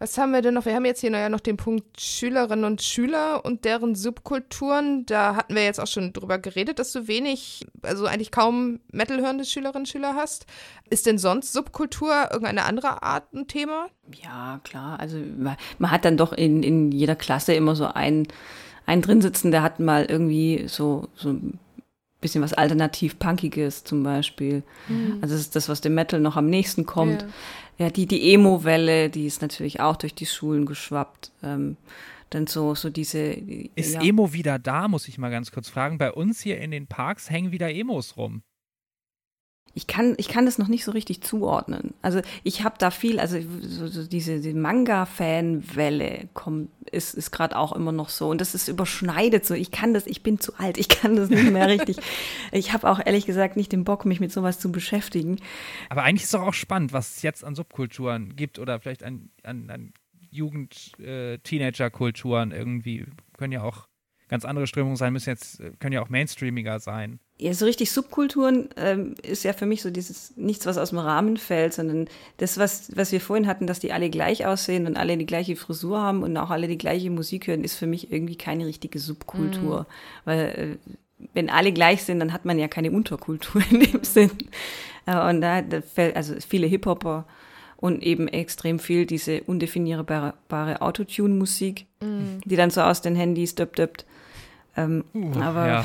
Was haben wir denn noch? Wir haben jetzt hier ja noch den Punkt Schülerinnen und Schüler und deren Subkulturen. Da hatten wir jetzt auch schon drüber geredet, dass du wenig, also eigentlich kaum Metal-hörende Schülerinnen und Schüler hast. Ist denn sonst Subkultur irgendeine andere Art ein Thema? Ja, klar. Also man hat dann doch in, in jeder Klasse immer so einen, einen drin sitzen, der hat mal irgendwie so, so bisschen was alternativ-punkiges zum Beispiel. Mhm. Also das ist das, was dem Metal noch am nächsten kommt. Ja ja, die, die Emo-Welle, die ist natürlich auch durch die Schulen geschwappt. Ähm, dann so, so diese. Ist ja. Emo wieder da, muss ich mal ganz kurz fragen. Bei uns hier in den Parks hängen wieder Emos rum ich kann, ich kann das noch nicht so richtig zuordnen. Also ich habe da viel, also so, so diese, die Manga-Fan-Welle kommt, ist, ist gerade auch immer noch so. Und das ist überschneidet so. Ich kann das, ich bin zu alt, ich kann das nicht mehr richtig. Ich habe auch ehrlich gesagt nicht den Bock, mich mit sowas zu beschäftigen. Aber eigentlich ist doch auch spannend, was es jetzt an Subkulturen gibt oder vielleicht an, an, an Jugend-, äh, irgendwie. Können ja auch ganz andere Strömungen sein müssen jetzt, äh, können ja auch mainstreamiger sein. Ja, so richtig Subkulturen ähm, ist ja für mich so dieses nichts, was aus dem Rahmen fällt, sondern das, was, was wir vorhin hatten, dass die alle gleich aussehen und alle die gleiche Frisur haben und auch alle die gleiche Musik hören, ist für mich irgendwie keine richtige Subkultur. Mhm. Weil äh, wenn alle gleich sind, dann hat man ja keine Unterkultur in dem Sinn. Äh, und da, da fällt also viele Hip-Hopper und eben extrem viel diese undefinierbare Autotune-Musik, mhm. die dann so aus den Handys döpt, ähm, uh, aber ja.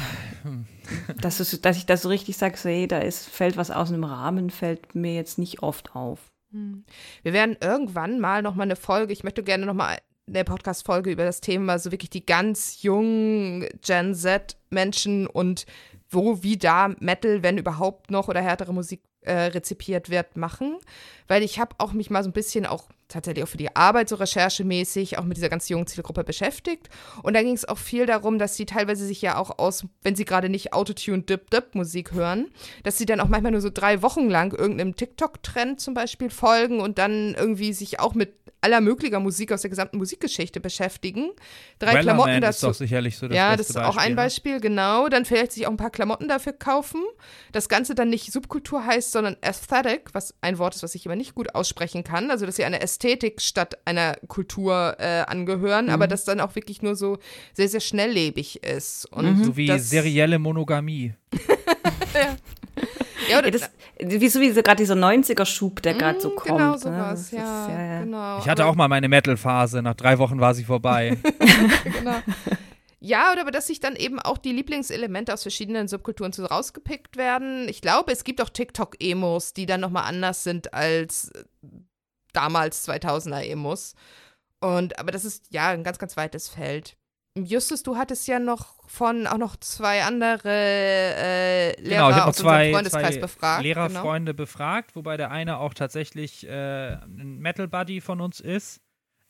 dass, es, dass ich das so richtig sage, so, hey, da ist, fällt was aus einem Rahmen, fällt mir jetzt nicht oft auf. Mhm. Wir werden irgendwann mal nochmal eine Folge, ich möchte gerne nochmal eine Podcast-Folge über das Thema, so wirklich die ganz jungen Gen Z-Menschen und wo, wie da Metal, wenn überhaupt noch, oder härtere Musik äh, rezipiert wird, machen. Weil ich habe auch mich mal so ein bisschen auch tatsächlich auch für die Arbeit so recherchemäßig auch mit dieser ganz jungen Zielgruppe beschäftigt. Und da ging es auch viel darum, dass sie teilweise sich ja auch aus, wenn sie gerade nicht Autotune Dip Dip Musik hören, dass sie dann auch manchmal nur so drei Wochen lang irgendeinem TikTok-Trend zum Beispiel folgen und dann irgendwie sich auch mit aller möglicher Musik aus der gesamten Musikgeschichte beschäftigen. Drei Wellerman Klamotten dazu. ist doch sicherlich so das Ja, das ist Beispiel, auch ein Beispiel, ne? genau. Dann vielleicht sich auch ein paar Klamotten dafür kaufen. Das Ganze dann nicht Subkultur heißt, sondern Aesthetic, was ein Wort ist, was ich immer nicht gut aussprechen kann. Also, dass sie einer Ästhetik statt einer Kultur äh, angehören, mhm. aber das dann auch wirklich nur so sehr, sehr schnelllebig ist. Und mhm. So wie serielle Monogamie. ja. Ja, ja, das, wie sowieso gerade dieser 90er-Schub, der gerade so mm, kommt. Genau sowas, ne? ja, ist, ja, ja, genau. Ich hatte auch mal meine Metal-Phase, nach drei Wochen war sie vorbei. genau. Ja, oder aber dass sich dann eben auch die Lieblingselemente aus verschiedenen Subkulturen so rausgepickt werden. Ich glaube, es gibt auch TikTok-Emos, die dann nochmal anders sind als damals 2000er-Emos. Und, aber das ist ja ein ganz, ganz weites Feld. Justus, du hattest ja noch von auch noch zwei andere äh, Lehrer genau, ich aus zwei, Freundeskreis zwei befragt. Lehrerfreunde genau. befragt, wobei der eine auch tatsächlich äh, ein Metal Buddy von uns ist.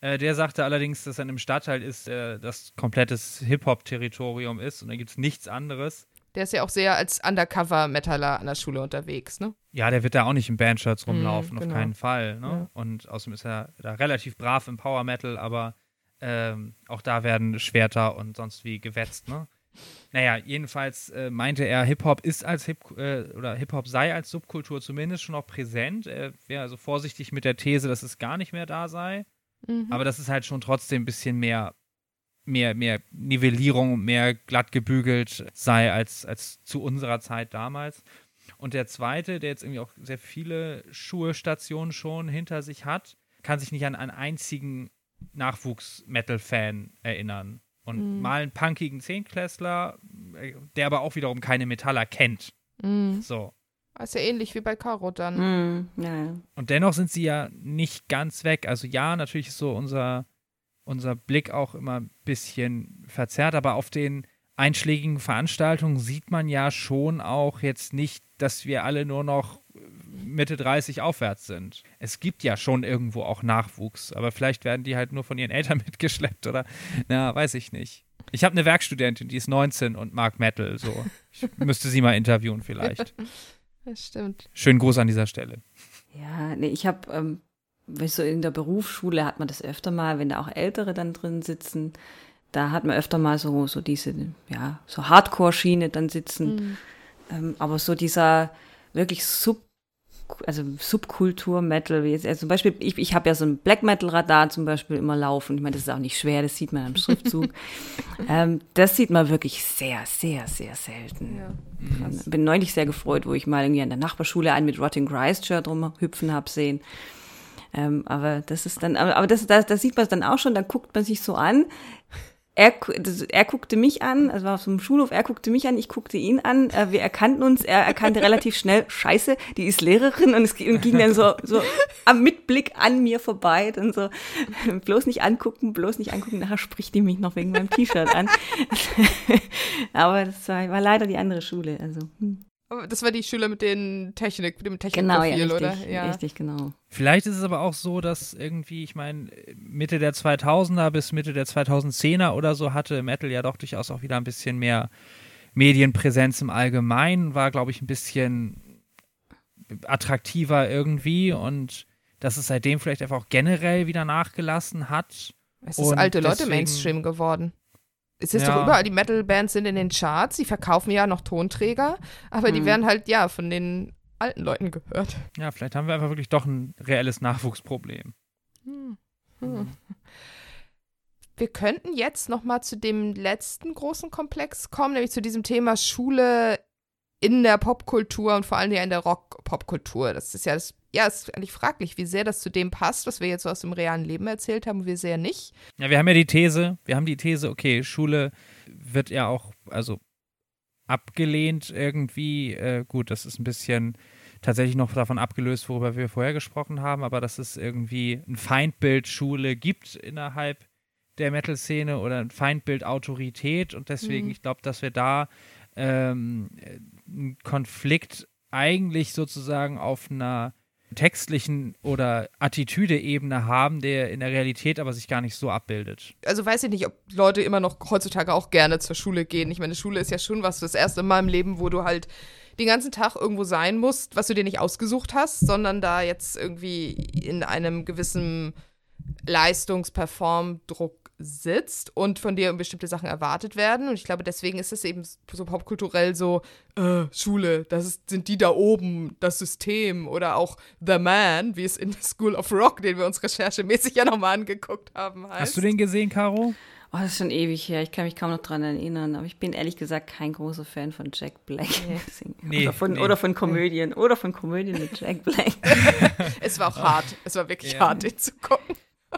Äh, der sagte allerdings, dass er in einem Stadtteil ist, das komplettes Hip-Hop-Territorium ist und da gibt es nichts anderes. Der ist ja auch sehr als Undercover-Metaller an der Schule unterwegs, ne? Ja, der wird da auch nicht in Bandshirts rumlaufen, mm, genau. auf keinen Fall. Ne? Ja. Und außerdem ist er da relativ brav im Power Metal, aber ähm, auch da werden Schwerter und sonst wie gewetzt, ne? Naja, jedenfalls äh, meinte er, Hip-Hop ist als Hip äh, oder Hip-Hop sei als Subkultur zumindest schon noch präsent. Er wäre also vorsichtig mit der These, dass es gar nicht mehr da sei. Mhm. Aber dass es halt schon trotzdem ein bisschen mehr, mehr, mehr Nivellierung, mehr glatt gebügelt sei als, als zu unserer Zeit damals. Und der zweite, der jetzt irgendwie auch sehr viele Schuhe-Stationen schon hinter sich hat, kann sich nicht an einen einzigen Nachwuchs-Metal-Fan erinnern. Und mhm. mal einen punkigen Zehnklässler, äh, der aber auch wiederum keine Metaller kennt. Mhm. So. ist ja ähnlich wie bei Caro dann. Mhm. Ja. Und dennoch sind sie ja nicht ganz weg. Also ja, natürlich ist so unser, unser Blick auch immer ein bisschen verzerrt, aber auf den einschlägigen Veranstaltungen sieht man ja schon auch jetzt nicht, dass wir alle nur noch Mitte 30 aufwärts sind. Es gibt ja schon irgendwo auch Nachwuchs, aber vielleicht werden die halt nur von ihren Eltern mitgeschleppt oder, na, weiß ich nicht. Ich habe eine Werkstudentin, die ist 19 und mag Metal, so. Ich müsste sie mal interviewen vielleicht. Das stimmt. Schönen Gruß an dieser Stelle. Ja, nee, ich habe, ähm, so in der Berufsschule hat man das öfter mal, wenn da auch Ältere dann drin sitzen, da hat man öfter mal so, so diese, ja, so Hardcore-Schiene dann sitzen. Mhm. Ähm, aber so dieser wirklich sub also Subkultur Metal, wie jetzt, also zum Beispiel, ich, ich habe ja so ein Black Metal Radar zum Beispiel immer laufen. Ich meine, das ist auch nicht schwer, das sieht man am Schriftzug. ähm, das sieht man wirklich sehr, sehr, sehr selten. Ja. Bin neulich sehr gefreut, wo ich mal irgendwie an der Nachbarschule einen mit Rotting Christ Shirt rumhüpfen habe sehen. Ähm, aber das ist dann, aber, aber das, das, das sieht man dann auch schon, da guckt man sich so an er, er guckte mich an, also war auf so einem Schulhof, er guckte mich an, ich guckte ihn an, äh, wir erkannten uns, er erkannte relativ schnell, scheiße, die ist Lehrerin und es ging dann so, so am Mitblick an mir vorbei, dann so, bloß nicht angucken, bloß nicht angucken, nachher spricht die mich noch wegen meinem T-Shirt an. Aber das war, war leider die andere Schule, also. Hm. Das war die Schüler mit den Technik, mit dem Technikprofil, genau, ja, oder? Ja, richtig, genau. Vielleicht ist es aber auch so, dass irgendwie, ich meine, Mitte der 2000er bis Mitte der 2010er oder so hatte Metal ja doch durchaus auch wieder ein bisschen mehr Medienpräsenz im Allgemeinen, war, glaube ich, ein bisschen attraktiver irgendwie und dass es seitdem vielleicht einfach auch generell wieder nachgelassen hat. Es ist alte Leute Mainstream geworden. Es ist Ja. doch überall, die Metal-Bands sind in den Charts, die verkaufen ja noch Tonträger, aber die Mhm. werden halt, ja, von den alten Leuten gehört. Ja, vielleicht haben wir einfach wirklich doch ein reelles Nachwuchsproblem. Hm. Hm. Wir könnten jetzt noch mal zu dem letzten großen Komplex kommen, nämlich zu diesem Thema Schule in der Popkultur und vor allem ja in der Rock-Popkultur. Das ist ja, das, ja, ist eigentlich fraglich, wie sehr das zu dem passt, was wir jetzt so aus dem realen Leben erzählt haben wie sehr nicht. Ja, wir haben ja die These, wir haben die These, okay, Schule wird ja auch, also abgelehnt irgendwie. Äh, gut, das ist ein bisschen tatsächlich noch davon abgelöst, worüber wir vorher gesprochen haben, aber dass es irgendwie ein Feindbild Schule gibt innerhalb der Metal-Szene oder ein Feindbild Autorität und deswegen, Mhm. ich glaube, dass wir da ähm, Konflikt eigentlich sozusagen auf einer textlichen oder Attitüde-Ebene haben, der in der Realität aber sich gar nicht so abbildet. Also weiß ich nicht, ob Leute immer noch heutzutage auch gerne zur Schule gehen. Ich meine, Schule ist ja schon was, das erste Mal im Leben, wo du halt den ganzen Tag irgendwo sein musst, was du dir nicht ausgesucht hast, sondern da jetzt irgendwie in einem gewissen Leistungs-Perform-Druck sitzt und von dir bestimmte Sachen erwartet werden. Und ich glaube, deswegen ist es eben so popkulturell so, äh, Schule, das ist, sind die da oben, das System oder auch The Man, wie es in School of Rock, den wir uns recherchemäßig ja nochmal angeguckt haben, heißt. Hast du den gesehen, Caro? Oh, das ist schon ewig her. Ich kann mich kaum noch dran erinnern. Aber ich bin ehrlich gesagt kein großer Fan von Jack Black. Nee, oder, von, nee. oder von Komödien. Oder von Komödien mit Jack Black. Es war auch hart. Es war wirklich Ja. hart, den zu gucken.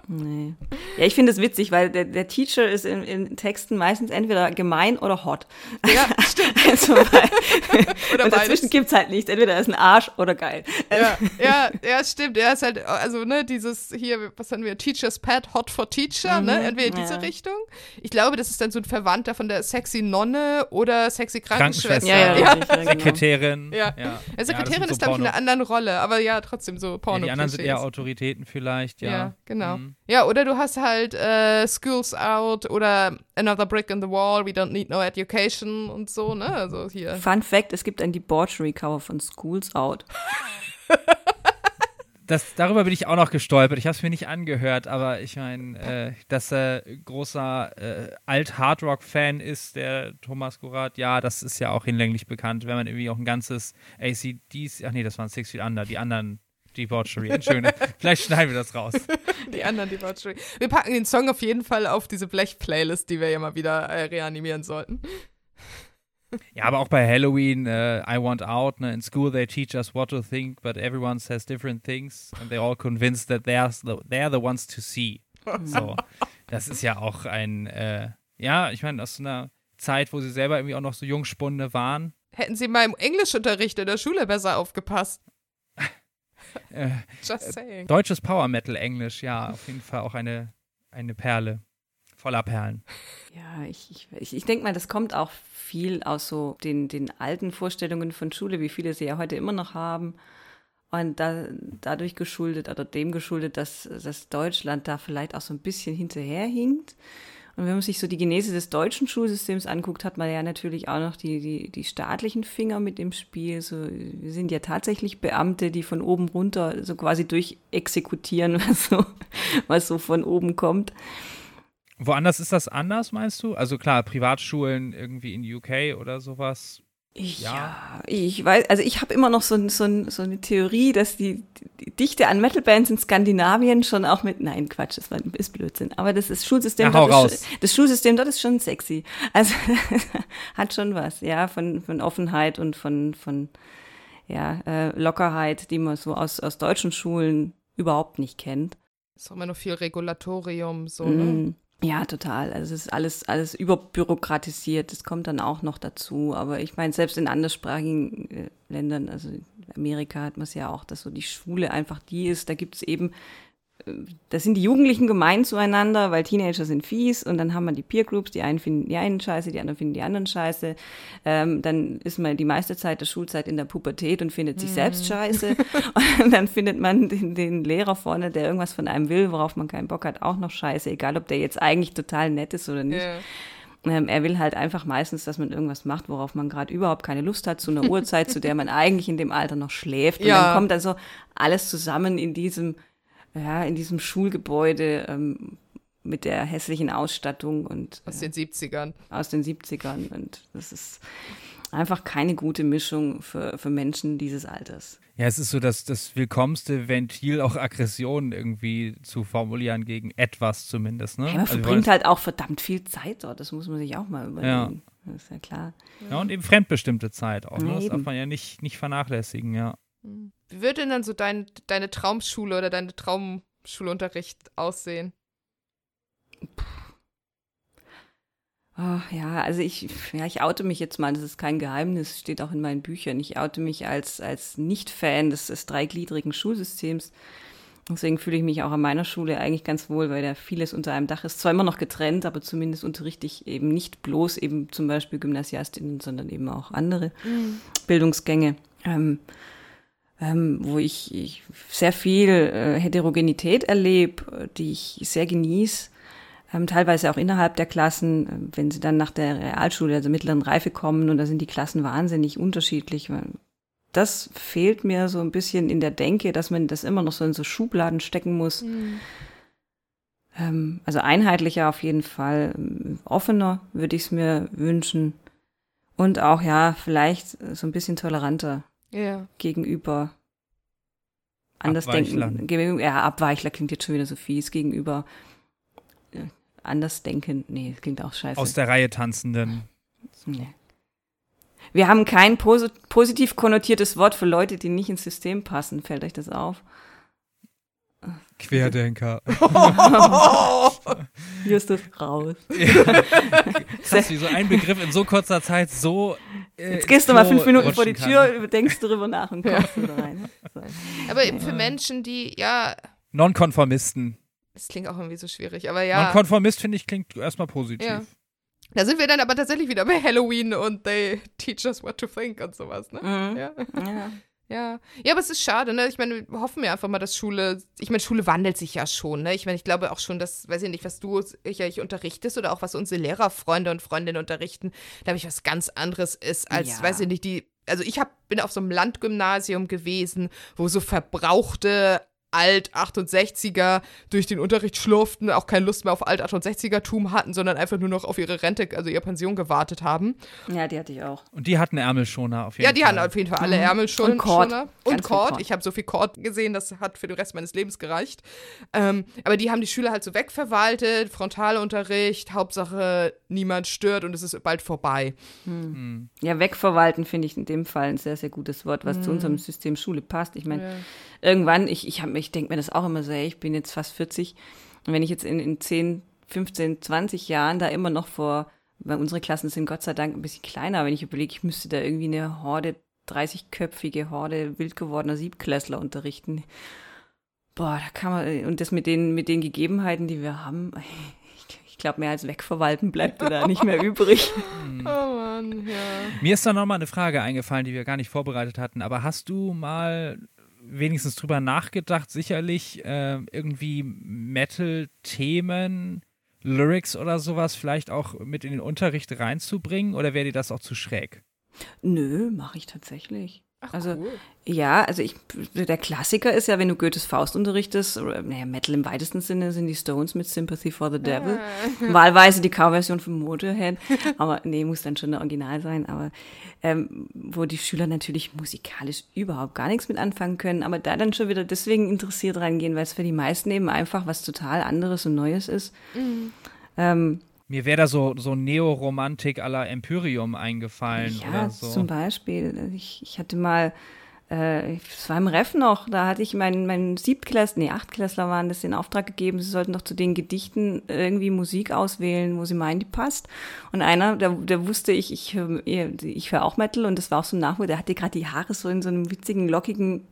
Nee. Ja, ich finde es witzig, weil der, der Teacher ist in, in Texten meistens entweder gemein oder hot. Ja. Also, Oder dazwischen gibt's halt nichts. Entweder er ist ein Arsch oder geil. Ja, ja, ja, stimmt. Er ist halt, also, ne, dieses hier, was haben wir? Teacher's Pet, Hot for Teacher, ne? Mhm, Entweder in diese ja. Richtung. Ich glaube, das ist dann so ein Verwandter von der sexy Nonne oder sexy Krankenschwester. Krankenschwester. Ja, ja, ja. richtig, ja, genau. Sekretärin. Ja. ja. Ja, Sekretärin ist, so glaube ich, in einer anderen Rolle, aber ja, trotzdem so porno ja, Die anderen sind eher Autoritäten vielleicht, ja. Ja, genau. Mhm. Ja, oder du hast halt äh, Schools Out oder Another Brick in the Wall, We Don't Need No Education und so, ne? Also hier. Fun Fact: Es gibt ein Debauchery-Cover von Schools Out. Das, darüber bin ich auch noch gestolpert. Ich habe es mir nicht angehört, aber ich meine, äh, dass er großer äh, Alt-Hardrock-Fan ist, der Thomas Gorath, ja, das ist ja auch hinlänglich bekannt, wenn man irgendwie auch ein ganzes ACDs, ach nee, das waren Six Feet Under, die anderen Debauchery, Entschuldigung. Vielleicht schneiden wir das raus. Die anderen Debauchery. Wir packen den Song auf jeden Fall auf diese Blech-Playlist, die wir ja mal wieder äh, reanimieren sollten. Ja, aber auch bei Halloween, äh, I Want Out, ne, in school they teach us what to think, but everyone says different things and they're all convinced that they're the, they're the ones to see. So, das ist ja auch ein, äh, ja, ich meine, aus so einer Zeit, wo sie selber irgendwie auch noch so Jungspunde waren. Hätten sie mal im Englischunterricht in der Schule besser aufgepasst. Äh, Just saying. deutsches Power Metal Englisch, ja, auf jeden Fall auch eine, eine Perle. Voller Perlen. Ja, ich, ich, ich, denke mal, das kommt auch viel aus so den, den alten Vorstellungen von Schule, wie viele sie ja heute immer noch haben. Und da, dadurch geschuldet oder dem geschuldet, dass, dass Deutschland da vielleicht auch so ein bisschen hinterherhinkt. Und wenn man sich so die Genese des deutschen Schulsystems anguckt, hat man ja natürlich auch noch die, die, die staatlichen Finger mit im Spiel. So, wir sind ja tatsächlich Beamte, die von oben runter so quasi durchexekutieren, was so, was so von oben kommt. Woanders ist das anders, meinst du? Also klar, Privatschulen irgendwie in UK oder sowas. Ja, Ja. ich weiß, also ich habe immer noch so, so, so eine Theorie, dass die, die Dichte an Metalbands in Skandinavien schon auch mit, nein, Quatsch, das war, ist Blödsinn, aber das ist Schulsystem, Ja, hau dort raus. ist, schon- das Schulsystem dort ist schon sexy. Also hat schon was, ja, von, von Offenheit und von, von ja, äh, Lockerheit, die man so aus, aus deutschen Schulen überhaupt nicht kennt. Ist auch immer noch viel Regulatorium, so, ne? Ja, total. Also es ist alles, alles überbürokratisiert. Das kommt dann auch noch dazu. Aber ich meine, selbst in anderssprachigen äh, Ländern, also Amerika hat man es ja auch, dass so die Schule einfach die ist. Da gibt es eben, äh, da sind die Jugendlichen gemein zueinander, weil Teenager sind fies und dann haben wir die Peer Groups, die einen finden die einen scheiße, die anderen finden die anderen scheiße. Ähm, dann ist man die meiste Zeit der Schulzeit in der Pubertät und findet sich selbst scheiße. Und dann findet man den, den Lehrer vorne, der irgendwas von einem will, worauf man keinen Bock hat, auch noch scheiße, egal ob der jetzt eigentlich total nett ist oder nicht. Ja. Ähm, er will halt einfach meistens, dass man irgendwas macht, worauf man gerade überhaupt keine Lust hat, zu einer Uhrzeit, zu der man eigentlich in dem Alter noch schläft. Und Ja. dann kommt also alles zusammen in diesem, ja, in diesem Schulgebäude, ähm, mit der hässlichen Ausstattung und aus den 70ern. Aus den 70ern. Und das ist einfach keine gute Mischung für, für Menschen dieses Alters. Ja, es ist so das, das willkommenste Ventil, auch Aggressionen irgendwie zu formulieren gegen etwas zumindest. Ne? Ja, man also verbringt halt auch verdammt viel Zeit dort, das muss man sich auch mal überlegen. Ja. Das ist ja klar. Ja, und eben fremdbestimmte Zeit auch. Ne? Das darf man ja nicht, nicht vernachlässigen, ja. Wie würde denn dann so dein, deine Traumschule oder deine Traumschulunterricht aussehen? Oh, ja, also ich, ja, ich oute mich jetzt mal, das ist kein Geheimnis, steht auch in meinen Büchern. Ich oute mich als, als Nicht-Fan des, des dreigliedrigen Schulsystems. Deswegen fühle ich mich auch an meiner Schule eigentlich ganz wohl, weil da vieles unter einem Dach ist. Zwar immer noch getrennt, aber zumindest unterrichte ich eben nicht bloß eben zum Beispiel Gymnasiastinnen, sondern eben auch andere Bildungsgänge, ähm, ähm, wo ich, ich sehr viel äh, Heterogenität erlebe, die ich sehr genieße ähm, teilweise auch innerhalb der Klassen, äh, wenn sie dann nach der Realschule, also mittleren Reife kommen, und da sind die Klassen wahnsinnig unterschiedlich. Das fehlt mir so ein bisschen in der Denke, dass man das immer noch so in so Schubladen stecken muss. Ähm, also einheitlicher auf jeden Fall, ähm, offener würde ich es mir wünschen. Und auch, ja, vielleicht so ein bisschen toleranter Ja. gegenüber. Andersdenken. Ja, Abweichler klingt jetzt schon wieder so fies. Gegenüber äh, Andersdenken, nee, das klingt auch scheiße. Aus der Reihe tanzenden. nee. Wir haben kein posi positiv konnotiertes Wort für Leute, die nicht ins System passen. Fällt euch das auf? Querdenker. Hier ist das raus. Krass, wie so ein Begriff in so kurzer Zeit so. Äh, Jetzt gehst du mal fünf Minuten vor die Tür, kann. denkst darüber nach und kommst wieder rein. So. Aber eben für Menschen, die, ja, Nonkonformisten. das klingt auch irgendwie so schwierig, aber ja. Nonkonformist finde ich klingt erstmal positiv. Ja. Da sind wir dann aber tatsächlich wieder bei Halloween und they teach us what to think und sowas, ne? Mhm. Ja. Ja. Ja. Ja, aber es ist schade, ne? Ich meine, wir hoffen ja einfach mal, dass Schule, ich meine, Schule wandelt sich ja schon, ne? Ich meine, ich glaube auch schon, dass, weiß ich nicht, was du sicherlich unterrichtest oder auch was unsere Lehrerfreunde und Freundinnen unterrichten, glaube ich, was ganz anderes ist als, Ja. weiß ich nicht, die, also ich hab, bin auf so einem Landgymnasium gewesen, wo so verbrauchte Alt-68er durch den Unterricht schlurften, auch keine Lust mehr auf Alt-68er-Tum hatten, sondern einfach nur noch auf ihre Rente, also ihre Pension gewartet haben. ja, die hatte ich auch. Und die hatten Ärmelschoner auf jeden Ja, Fall. die hatten auf jeden Fall alle Mhm. Ärmel schon. Und Kord. Und Kord. Ich habe so viel Kord gesehen, das hat für den Rest meines Lebens gereicht. Ähm, aber die haben die Schüler halt so wegverwaltet, Frontalunterricht, Hauptsache niemand stört und es ist bald vorbei. Hm. Ja, wegverwalten finde ich in dem Fall ein sehr, sehr gutes Wort, was zu unserem System Schule passt. Ich meine, irgendwann, ich, ich, hab- ich denke mir das auch immer so, ey, ich bin jetzt fast 40 und wenn ich jetzt in, in 10, 15, 20 Jahren da immer noch vor, weil unsere Klassen sind Gott sei Dank ein bisschen kleiner, wenn ich überlege, ich müsste da irgendwie eine Horde, 30-köpfige Horde wild gewordener Siebklässler unterrichten. Boah, da kann man, und das mit den, mit den Gegebenheiten, die wir haben, ich, ich glaube, mehr als wegverwalten bleibt da nicht mehr übrig. Oh Mann, ja. Mir ist da nochmal eine Frage eingefallen, die wir gar nicht vorbereitet hatten. Aber hast du mal wenigstens drüber nachgedacht, sicherlich äh, irgendwie Metal-Themen, Lyrics oder sowas vielleicht auch mit in den Unterricht reinzubringen? Oder wäre dir das auch zu schräg? Nö, mache ich tatsächlich. Ach, Also, cool. Ja, also ich, der Klassiker ist ja, wenn du Goethes Faust unterrichtest, oder, naja, Metal im weitesten Sinne sind die Stones mit Sympathy for the Devil. Wahlweise die Coverversion von Motorhead. Aber nee, muss dann schon ein Original sein. Aber ähm, wo die Schüler natürlich musikalisch überhaupt gar nichts mit anfangen können, aber da dann schon wieder deswegen interessiert reingehen, weil es für die meisten eben einfach was total anderes und Neues ist. Ähm, Mir wäre da so, so Neoromantik à la Empyrium eingefallen Ja, oder so. zum Beispiel. Ich, ich hatte mal, äh, es war im Ref noch, da hatte ich meinen, meinen Siebtklässler, nee, Achtklässler waren das in Auftrag gegeben, sie sollten doch zu den Gedichten irgendwie Musik auswählen, wo sie meinen, die passt. Und einer, der, der wusste ich, ich höre ich hör auch Metal und das war auch so ein Nachwuchs, der hatte gerade die Haare so in so einem witzigen, lockigen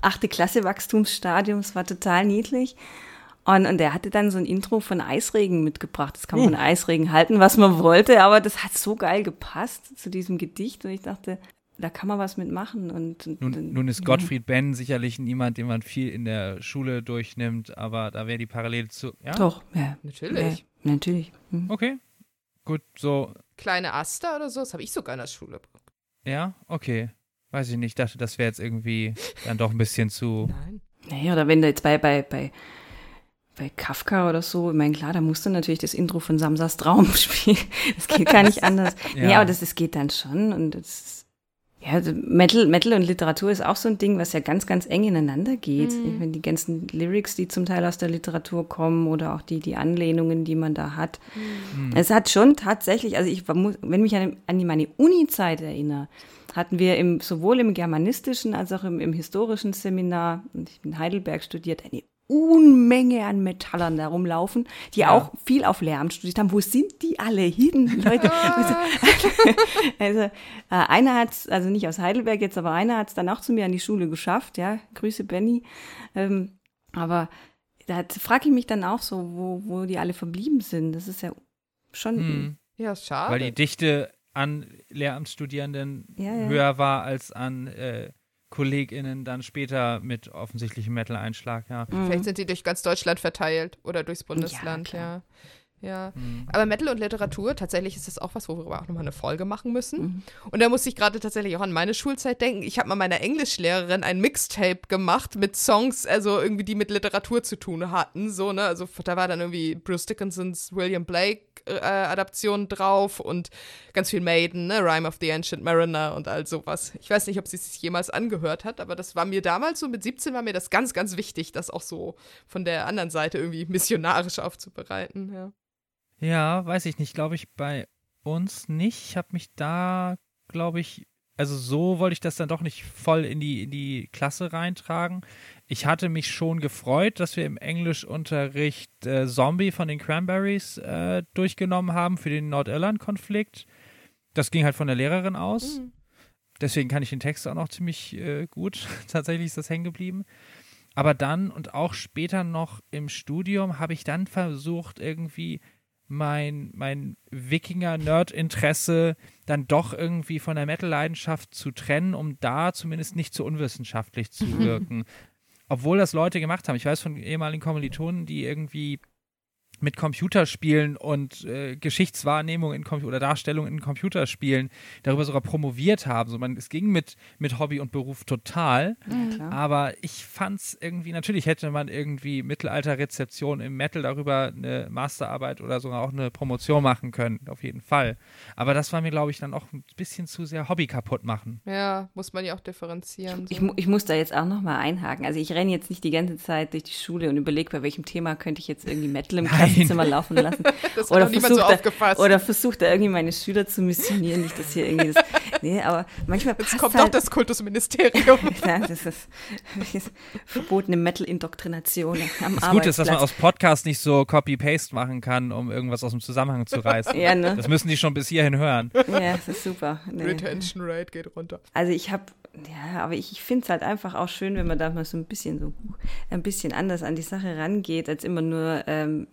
achte Klasse Wachstumsstadium, es war total niedlich. Und, und der hatte dann so ein Intro von Eisregen mitgebracht. Das kann man von Eisregen halten, was man wollte, aber das hat so geil gepasst zu diesem Gedicht. Und ich dachte, da kann man was mitmachen. Und, und Nun, nun ist Gottfried Benn sicherlich niemand, den man viel in der Schule durchnimmt, aber da wäre die Parallele zu. Ja? Doch, ja. Natürlich. Ja, natürlich. Hm. Okay. Gut, so. Kleine Aster oder so, das habe ich sogar in der Schule. Ja, okay. Weiß ich nicht. Ich dachte, das wäre jetzt irgendwie dann doch ein bisschen zu. Nein. Naja, oder wenn du jetzt bei, bei, bei, bei Kafka oder so, ich meine, klar, da musst du natürlich das Intro von Samsas Traum spielen. Das geht gar nicht anders. ja. Nee, aber das, das geht dann schon und das ja, also Metal, Metal und Literatur ist auch so ein Ding, was ja ganz, ganz eng ineinander geht. Mhm. Wenn die ganzen Lyrics, die zum Teil aus der Literatur kommen oder auch die, die Anlehnungen, die man da hat. Mhm. Es hat schon tatsächlich, also ich wenn mich an, an meine Uni-Zeit erinnere, hatten wir im, sowohl im germanistischen als auch im, im historischen Seminar, und ich bin in Heidelberg studiert, eine Unmenge an Metallern da rumlaufen, die ja. auch viel auf Lehramt studiert haben. Wo sind die alle hin, Leute? also äh, einer hat also nicht aus Heidelberg jetzt, aber einer hat es dann auch zu mir an die Schule geschafft. Ja, Grüße Benny. Ähm, aber da frage ich mich dann auch so, wo, wo die alle verblieben sind. Das ist ja schon. Hm. Ja, schade. Weil die Dichte an Lehramtsstudierenden ja, ja. höher war als an äh, KollegInnen dann später mit offensichtlichem Metal-Einschlag, ja. Mhm. Vielleicht sind sie durch ganz Deutschland verteilt oder durchs Bundesland, ja. Ja. Mhm. aber Metal und Literatur, tatsächlich ist das auch was, worüber wir auch nochmal eine Folge machen müssen. Mhm. Und da muss ich gerade tatsächlich auch an meine Schulzeit denken. Ich habe mal meiner Englischlehrerin ein Mixtape gemacht mit Songs, also irgendwie, die mit Literatur zu tun hatten. So, ne? Also da war dann irgendwie Bruce Dickinsons William Blake äh, Adaption drauf und ganz viel Maiden, ne? Rhyme of the Ancient Mariner und all sowas. Ich weiß nicht, ob sie es sich jemals angehört hat, aber das war mir damals so mit 17 war mir das ganz, ganz wichtig, das auch so von der anderen Seite irgendwie missionarisch aufzubereiten, ja. Ja, weiß ich nicht. Glaube ich bei uns nicht. Ich habe mich da, glaube ich, also so wollte ich das dann doch nicht voll in die, in die Klasse reintragen. Ich hatte mich schon gefreut, dass wir im Englischunterricht äh, Zombie von den Cranberries äh, durchgenommen haben für den Nordirland-Konflikt. Das ging halt von der Lehrerin aus. Mhm. Deswegen kann ich den Text auch noch ziemlich äh, gut. Tatsächlich ist das hängen geblieben. Aber dann und auch später noch im Studium habe ich dann versucht, irgendwie mein, mein Wikinger-Nerd-Interesse dann doch irgendwie von der Metal-Leidenschaft zu trennen, um da zumindest nicht zu unwissenschaftlich zu wirken. Obwohl das Leute gemacht haben. Ich weiß von ehemaligen Kommilitonen, die irgendwie mit Computerspielen und äh, Geschichtswahrnehmung in Com oder Darstellung in Computerspielen darüber sogar promoviert haben. So, man, es ging mit, mit Hobby und Beruf total. Ja, aber ich fand es irgendwie, natürlich hätte man irgendwie Mittelalterrezeption im Metal darüber eine Masterarbeit oder sogar auch eine Promotion machen können, auf jeden Fall. Aber das war mir, glaube ich, dann auch ein bisschen zu sehr Hobby kaputt machen. Ja, muss man ja auch differenzieren. So. Ich, ich, muss da jetzt auch nochmal einhaken. Also ich renne jetzt nicht die ganze Zeit durch die Schule und überlege, bei welchem Thema könnte ich jetzt irgendwie Metal im Klassenzimmer laufen lassen. oder versucht, so da, oder versucht da irgendwie meine Schüler zu missionieren, nicht dass hier irgendwie das, nee, aber manchmal passt Jetzt kommt halt, doch das Kultusministerium. ja, das ist, das ist verbotene Metal-Indoktrination am Das Gute ist, dass man aus Podcast nicht so Copy-Paste machen kann, um irgendwas aus dem Zusammenhang zu reißen. ja, ne? Das müssen die schon bis hierhin hören. Ja, das ist super. Nee. Retention Rate geht runter. Also ich habe ja, aber ich, ich finde es halt einfach auch schön, wenn man da mal so ein bisschen so ein bisschen anders an die Sache rangeht, als immer nur ähm,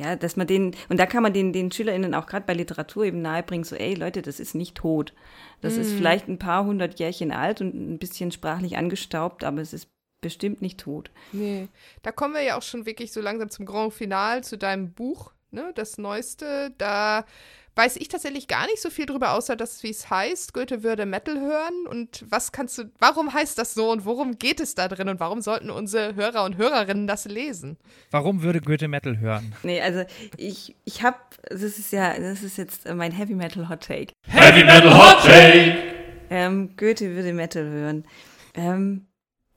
ja, dass man den, und da kann man den, den SchülerInnen auch gerade bei Literatur eben nahebringen, so, ey Leute, das ist nicht tot. Das mm. ist vielleicht ein paar hundert Jährchen alt und ein bisschen sprachlich angestaubt, aber es ist bestimmt nicht tot. Nee. Da kommen wir ja auch schon wirklich so langsam zum Grand Final, zu deinem Buch, ne, das Neueste. Da weiß ich tatsächlich gar nicht so viel drüber, außer dass, wie es heißt, Goethe würde Metal hören. Und was kannst du, warum heißt das so und worum geht es da drin und warum sollten unsere Hörer und Hörerinnen das lesen? Warum würde Goethe Metal hören? Nee, also ich, ich habe, das ist ja, das ist jetzt mein Heavy Metal Hot Take. Heavy Metal Hot Take! Ähm, Goethe würde Metal hören. Ähm,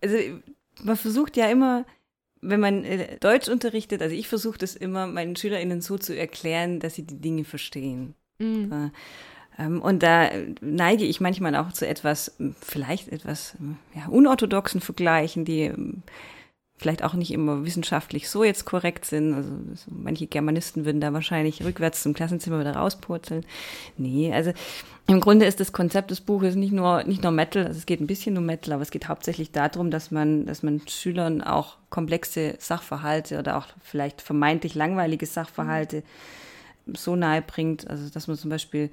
also man versucht ja immer, wenn man äh, Deutsch unterrichtet, also ich versuche das immer meinen SchülerInnen so zu erklären, dass sie die Dinge verstehen. Mhm. Ähm, und da neige ich manchmal auch zu etwas, vielleicht etwas ja, unorthodoxen Vergleichen, die vielleicht auch nicht immer wissenschaftlich so jetzt korrekt sind. Also so manche Germanisten würden da wahrscheinlich rückwärts zum Klassenzimmer wieder rauspurzeln. Nee, also im Grunde ist das Konzept des Buches nicht nur, nicht nur Metal, also es geht ein bisschen um Metal, aber es geht hauptsächlich darum, dass man, dass man Schülern auch komplexe Sachverhalte oder auch vielleicht vermeintlich langweilige Sachverhalte so nahe bringt, also dass man zum Beispiel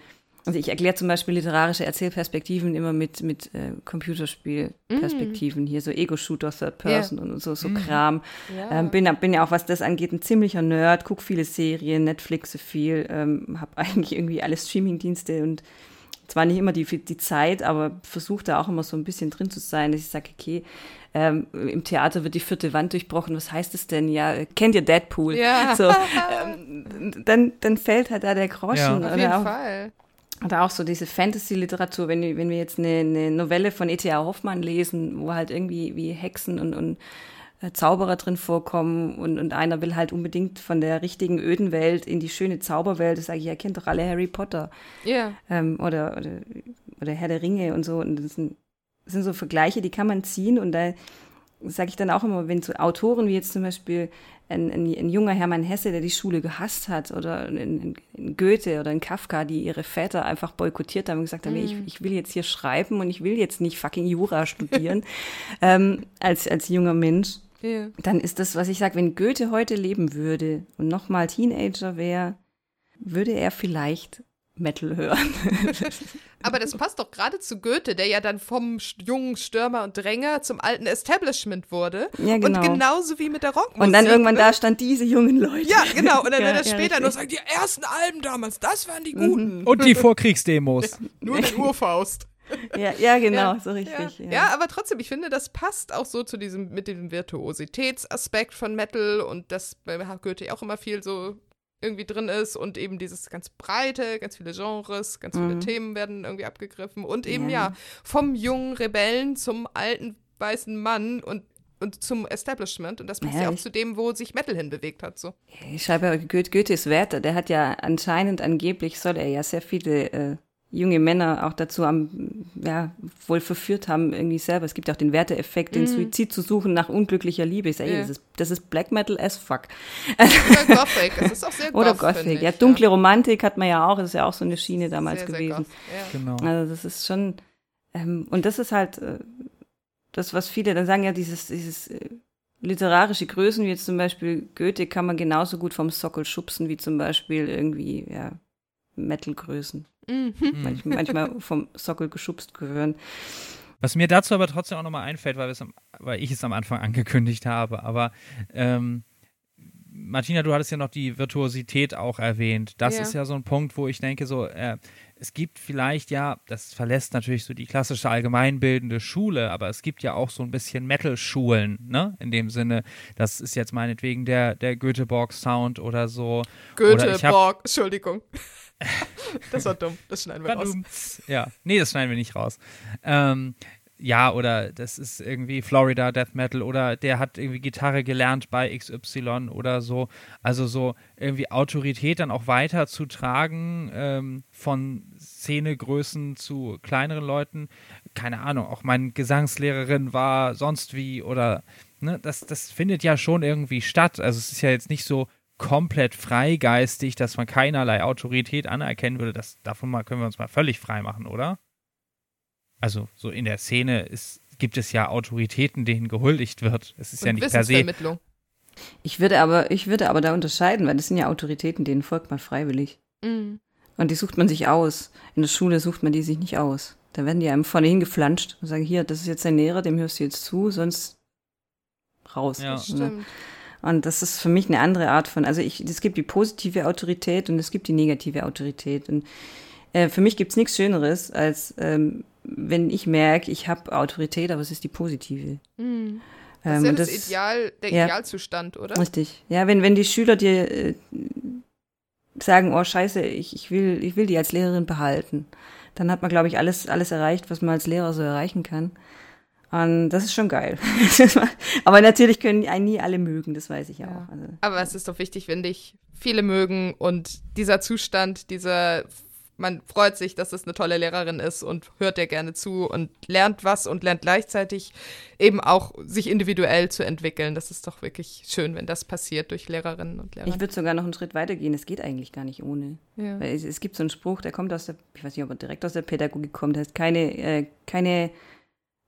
also ich erkläre zum Beispiel literarische Erzählperspektiven immer mit, mit äh, Computerspielperspektiven, mm. hier so Ego-Shooter, Third Person yeah. und so, so mm. Kram. Ja. Ähm, bin, bin ja auch, was das angeht, ein ziemlicher Nerd, gucke viele Serien, Netflixe viel, ähm, habe eigentlich irgendwie alle Streamingdienste und zwar nicht immer die, die Zeit, aber versuche da auch immer so ein bisschen drin zu sein, dass ich sage, okay, ähm, im Theater wird die vierte Wand durchbrochen. Was heißt es denn? Ja, kennt ihr Deadpool? Ja. So, ähm, dann, dann fällt halt da der Groschen. Ja. Auf Oder jeden auch, Fall. Oder auch so diese Fantasy-Literatur, wenn, wir- wenn wir jetzt eine, eine Novelle von E.T.A. Hoffmann lesen, wo halt irgendwie wie Hexen und, und äh, Zauberer drin vorkommen und, und einer will halt unbedingt von der richtigen öden Welt in die schöne Zauberwelt. Da sage ich, ihr kennt doch alle Harry Potter Ja. ähm, oder, oder, oder Herr der Ringe und so. Und das sind, das sind so Vergleiche, die kann man ziehen. Und da sage ich dann auch immer, wenn so Autoren wie jetzt zum Beispiel ein, ein, ein junger Hermann Hesse, der die Schule gehasst hat, oder ein, ein Goethe oder ein Kafka, die ihre Väter einfach boykottiert haben und gesagt haben, ich, ich will jetzt hier schreiben und ich will jetzt nicht fucking Jura studieren ähm, als, als junger Mensch ja. dann ist das, was ich sage, wenn Goethe heute leben würde und nochmal Teenager wäre, würde er vielleicht Metal hören. Aber das passt doch gerade zu Goethe, der ja dann vom jungen Stürmer und Dränger zum alten Establishment wurde. Ja, genau. Und genauso wie mit der Rockmusik. Und dann irgendwann ne? da stand diese jungen Leute. Ja, genau. Und dann Ja, wird er ja, später nur richtig. sagen, die ersten Alben damals, das waren die guten. Und die Vorkriegsdemos. Nur der Urfaust. Ja, ja genau, Ja, so richtig. Ja. Ja. ja, aber trotzdem, ich finde, das passt auch so zu diesem, mit dem Virtuositätsaspekt von Metal und das bei Goethe auch immer viel so irgendwie drin ist und eben dieses ganz breite, ganz viele Genres, ganz viele Mhm. Themen werden irgendwie abgegriffen und eben Ja. ja, vom jungen Rebellen zum alten weißen Mann und und zum Establishment und das passt Ja, ja, auch zu dem, wo sich Metal hinbewegt hat. So. Ich schreibe ja, Goethe, Goethe ist Wärter. Der hat ja anscheinend, angeblich soll er ja sehr viele äh, junge Männer auch dazu am, ja, wohl verführt haben, irgendwie selber. Es gibt ja auch den Werteeffekt, den Suizid zu suchen nach unglücklicher Liebe. Ich sage, Mhm. Ja. das, ist, das ist Black Metal as fuck. Oder Gothic, das ist auch sehr Oder goth, Gothic. ich, Ja, dunkle Romantik hat man ja auch. Das ist ja auch so eine Schiene damals sehr, sehr gewesen. goth, ja. Genau. Also das ist schon, ähm, und das ist halt äh, das, was viele dann sagen, ja, dieses, dieses äh, literarische Größen, wie jetzt zum Beispiel Goethe, kann man genauso gut vom Sockel schubsen, wie zum Beispiel irgendwie, ja, Metal-Größen. Mhm. Manch, manchmal vom Sockel geschubst gehören. Was mir dazu aber trotzdem auch nochmal einfällt, weil, am, weil ich es am Anfang angekündigt habe, aber ähm, Martina, du hattest ja noch die Virtuosität auch erwähnt. Das Ja. ist ja so ein Punkt, wo ich denke, so, äh, es gibt vielleicht ja, das verlässt natürlich so die klassische allgemeinbildende Schule, aber es gibt ja auch so ein bisschen Metal-Schulen, ne? In dem Sinne, das ist jetzt meinetwegen der, der Göteborg-Sound oder so. Oder ich hab- Göteborg, Entschuldigung. Das war dumm, das schneiden wir raus. Ja, nee, das schneiden wir nicht raus. Ähm, ja, oder das ist irgendwie Florida Death Metal oder der hat irgendwie Gitarre gelernt bei XY oder so. Also so irgendwie Autorität dann auch weiterzutragen ähm, von Szenegrößen zu kleineren Leuten. Keine Ahnung, auch meine Gesangslehrerin war sonst wie oder ne, das, das findet ja schon irgendwie statt. Also es ist ja jetzt nicht so komplett freigeistig, dass man keinerlei Autorität anerkennen würde. Das, davon mal können wir uns mal völlig frei machen, oder? Also so in der Szene ist, gibt es ja Autoritäten, denen gehuldigt wird. Es ist ja Und nicht per se. Ich würde aber, ich würde aber da unterscheiden, weil das sind ja Autoritäten, denen folgt man freiwillig. Mhm. Und die sucht man sich aus. In der Schule sucht man die sich nicht aus. Da werden die einem vorne hingeflanscht und sagen, hier, das ist jetzt dein Lehrer, dem hörst du jetzt zu, sonst raus. Ja. Das stimmt. Und das ist für mich eine andere Art von, also ich, es gibt die positive Autorität und es gibt die negative Autorität. Und äh, für mich gibt's nichts Schöneres, als ähm, wenn ich merke, ich habe Autorität, aber es ist die positive. Mhm. Das ist Ähm, ja und das, Ideal, der ja. Idealzustand, oder? Richtig. Ja, wenn, wenn die Schüler dir äh, sagen, oh scheiße, ich, ich, will, ich will die als Lehrerin behalten, dann hat man, glaube ich, alles, alles erreicht, was man als Lehrer so erreichen kann. Und das ist schon geil. Aber natürlich können einen nie alle mögen, das weiß ich ja, Ja. auch. Also, Aber es ist doch wichtig, wenn dich viele mögen und dieser Zustand, dieser, man freut sich, dass es eine tolle Lehrerin ist und hört dir gerne zu und lernt was und lernt gleichzeitig eben auch sich individuell zu entwickeln. Das ist doch wirklich schön, wenn das passiert durch Lehrerinnen und Lehrer. ich würde sogar noch einen Schritt weiter gehen. Es geht eigentlich gar nicht ohne. ja. Weil es, es gibt so einen Spruch, der kommt aus der, ich weiß nicht, ob er direkt aus der Pädagogik kommt, der heißt keine, äh, keine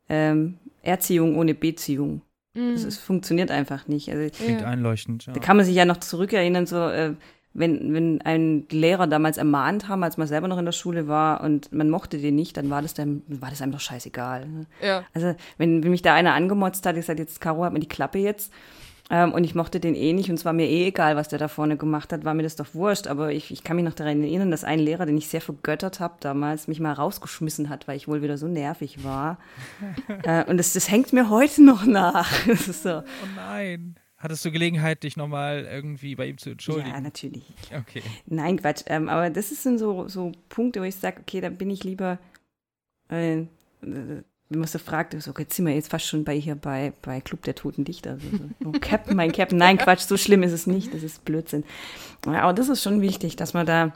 ähm, Erziehung ohne Beziehung. Das Mhm. ist, funktioniert einfach nicht. Also Klingt Ja. einleuchtend. Ja. Da kann man sich ja noch zurückerinnern, so äh, wenn, wenn ein Lehrer damals ermahnt haben, als man selber noch in der Schule war und man mochte den nicht, dann war das dann war das einem doch scheißegal. ne? ja. Also wenn, wenn mich da einer angemotzt hat, ich gesagt, jetzt Caro hat mir die Klappe jetzt, Ähm, und ich mochte den eh nicht und es war mir eh egal, was der da vorne gemacht hat, war mir das doch wurscht. Aber ich, ich kann mich noch daran erinnern, dass ein Lehrer, den ich sehr vergöttert habe damals, mich mal rausgeschmissen hat, weil ich wohl wieder so nervig war. äh, und das, das hängt mir heute noch nach. so. Oh nein. Hattest du Gelegenheit, dich nochmal irgendwie bei ihm zu entschuldigen? Ja, natürlich. Okay. Nein, Quatsch. Ähm, aber das sind so, so Punkte, wo ich sage, okay, da bin ich lieber, äh, wenn man so fragt, so, jetzt sind wir jetzt fast schon bei hier bei, bei Club der Toten Dichter. Also, so, oh, Captain, mein Captain. Nein, Quatsch, so schlimm ist es nicht. Das ist Blödsinn. Aber das ist schon wichtig, dass man da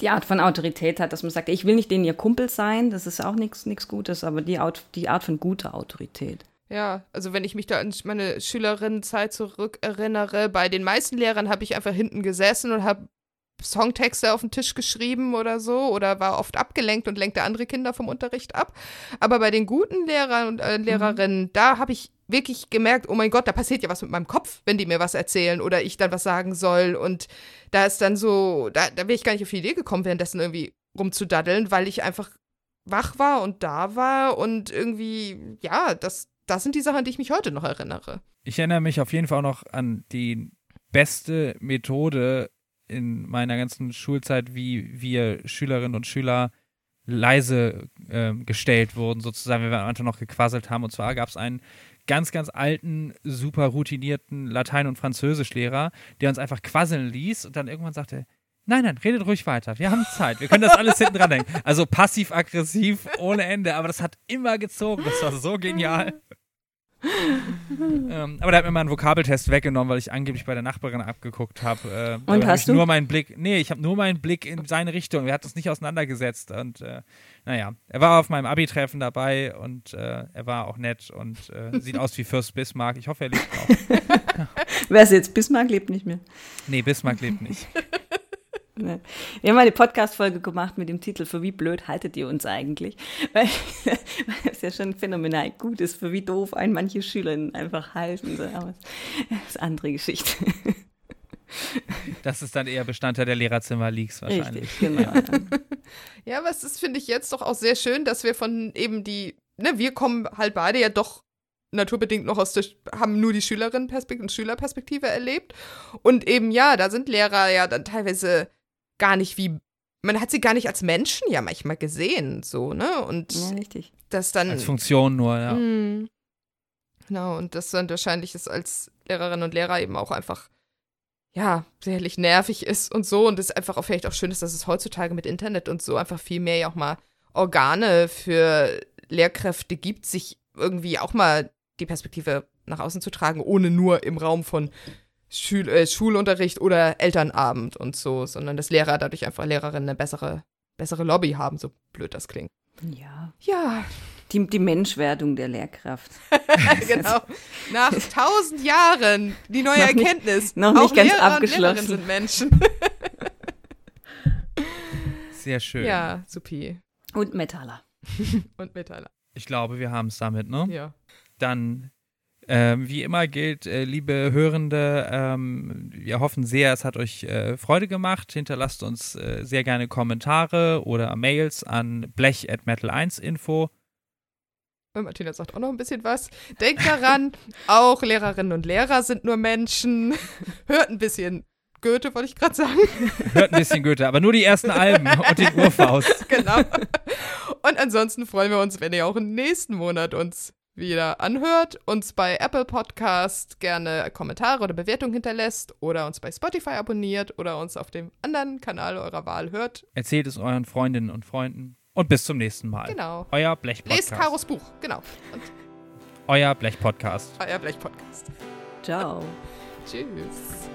die Art von Autorität hat, dass man sagt, ich will nicht denen ihr Kumpel sein, das ist auch nichts Gutes, aber die Art, die Art von guter Autorität. Ja, also wenn ich mich da an meine Schülerinnenzeit zurückerinnere, bei den meisten Lehrern habe ich einfach hinten gesessen und habe Songtexte auf den Tisch geschrieben oder so oder war oft abgelenkt und lenkte andere Kinder vom Unterricht ab. Aber bei den guten Lehrern und äh, Lehrerinnen, mhm. da habe ich wirklich gemerkt, oh mein Gott, da passiert ja was mit meinem Kopf, wenn die mir was erzählen oder ich dann was sagen soll. Und da ist dann so, da, da wäre ich gar nicht auf die Idee gekommen, währenddessen irgendwie rumzudaddeln, weil ich einfach wach war und da war und irgendwie, ja, das, das sind die Sachen, an die ich mich heute noch erinnere. Ich erinnere mich auf jeden Fall auch noch an die beste Methode, in meiner ganzen Schulzeit, wie wir Schülerinnen und Schüler leise äh, gestellt wurden, sozusagen, wenn wir am Anfang noch gequasselt haben. Und zwar gab es einen ganz, ganz alten, super routinierten Latein- und Französischlehrer, der uns einfach quasseln ließ und dann irgendwann sagte, Nein, nein, redet ruhig weiter. Wir haben Zeit. Wir können das alles hinten dran denken. Also passiv-aggressiv ohne Ende, aber das hat immer gezogen. Das war so genial ähm, aber der hat mir mal einen Vokabeltest weggenommen, weil ich angeblich bei der Nachbarin abgeguckt habe. Äh, und hast du? Nur meinen Blick, nee, ich habe nur meinen Blick in seine Richtung. Er hat das nicht auseinandergesetzt. Und äh, naja, er war auf meinem Abi-Treffen dabei und äh, er war auch nett und äh, sieht aus wie Fürst Bismarck. Ich hoffe, er lebt noch. Wer ist jetzt? Bismarck lebt nicht mehr. Nee, Bismarck lebt nicht. Ne. Wir haben eine Podcast-Folge gemacht mit dem Titel Für wie blöd haltet ihr uns eigentlich? Weil es ja schon phänomenal gut ist, für wie doof ein manche Schülerinnen einfach halten. Aber das ist eine andere Geschichte. Das ist dann eher Bestandteil der Lehrerzimmer-Leaks wahrscheinlich. Richtig, genau. Ja, aber es ist, finde ich, jetzt doch auch sehr schön, dass wir von eben die, ne, wir kommen halt beide ja doch naturbedingt noch aus der, haben nur die Schülerinnenperspektive und Schülerperspektive erlebt. Und eben, ja, da sind Lehrer ja dann teilweise gar nicht wie, man hat sie gar nicht als Menschen ja manchmal gesehen, so, ne? Und ja, richtig. das dann. Als Funktion nur, ja. Mh, genau, und das dann wahrscheinlich ist als Lehrerinnen und Lehrer eben auch einfach, ja, sicherlich nervig ist und so. Und es einfach auch vielleicht auch schön ist, dass es heutzutage mit Internet und so einfach viel mehr ja auch mal Organe für Lehrkräfte gibt, sich irgendwie auch mal die Perspektive nach außen zu tragen, ohne nur im Raum von Schul äh, Schulunterricht oder Elternabend und so, sondern dass Lehrer dadurch einfach Lehrerinnen eine bessere, bessere Lobby haben, so blöd das klingt. Ja. Ja. Die, die Menschwerdung der Lehrkraft. genau. Nach tausend Jahren die neue noch Erkenntnis. Nicht, noch nicht Auch ganz Lehrer abgeschlossen. Und sind Menschen. Sehr schön. Ja, supi. Und Metaller. und Metaller. Ich glaube, wir haben es damit, ne? Ja. Dann ähm, wie immer gilt, äh, liebe Hörende, ähm, wir hoffen sehr, es hat euch äh, Freude gemacht. Hinterlasst uns äh, sehr gerne Kommentare oder Mails an blech.metal1info. Und Martina sagt auch noch ein bisschen was. Denkt daran, auch Lehrerinnen und Lehrer sind nur Menschen. Hört ein bisschen Goethe, wollte ich gerade sagen. Hört ein bisschen Goethe, aber nur die ersten Alben und den Urfaust. Genau. Und ansonsten freuen wir uns, wenn ihr auch im nächsten Monat uns wieder anhört, uns bei Apple Podcast gerne Kommentare oder Bewertungen hinterlässt oder uns bei Spotify abonniert oder uns auf dem anderen Kanal eurer Wahl hört. Erzählt es euren Freundinnen und Freunden und bis zum nächsten Mal. Genau. Euer Blech-Podcast. Lest Karos Buch, genau. Und euer Blech-Podcast. Euer Blech-Podcast. Ciao. Tschüss.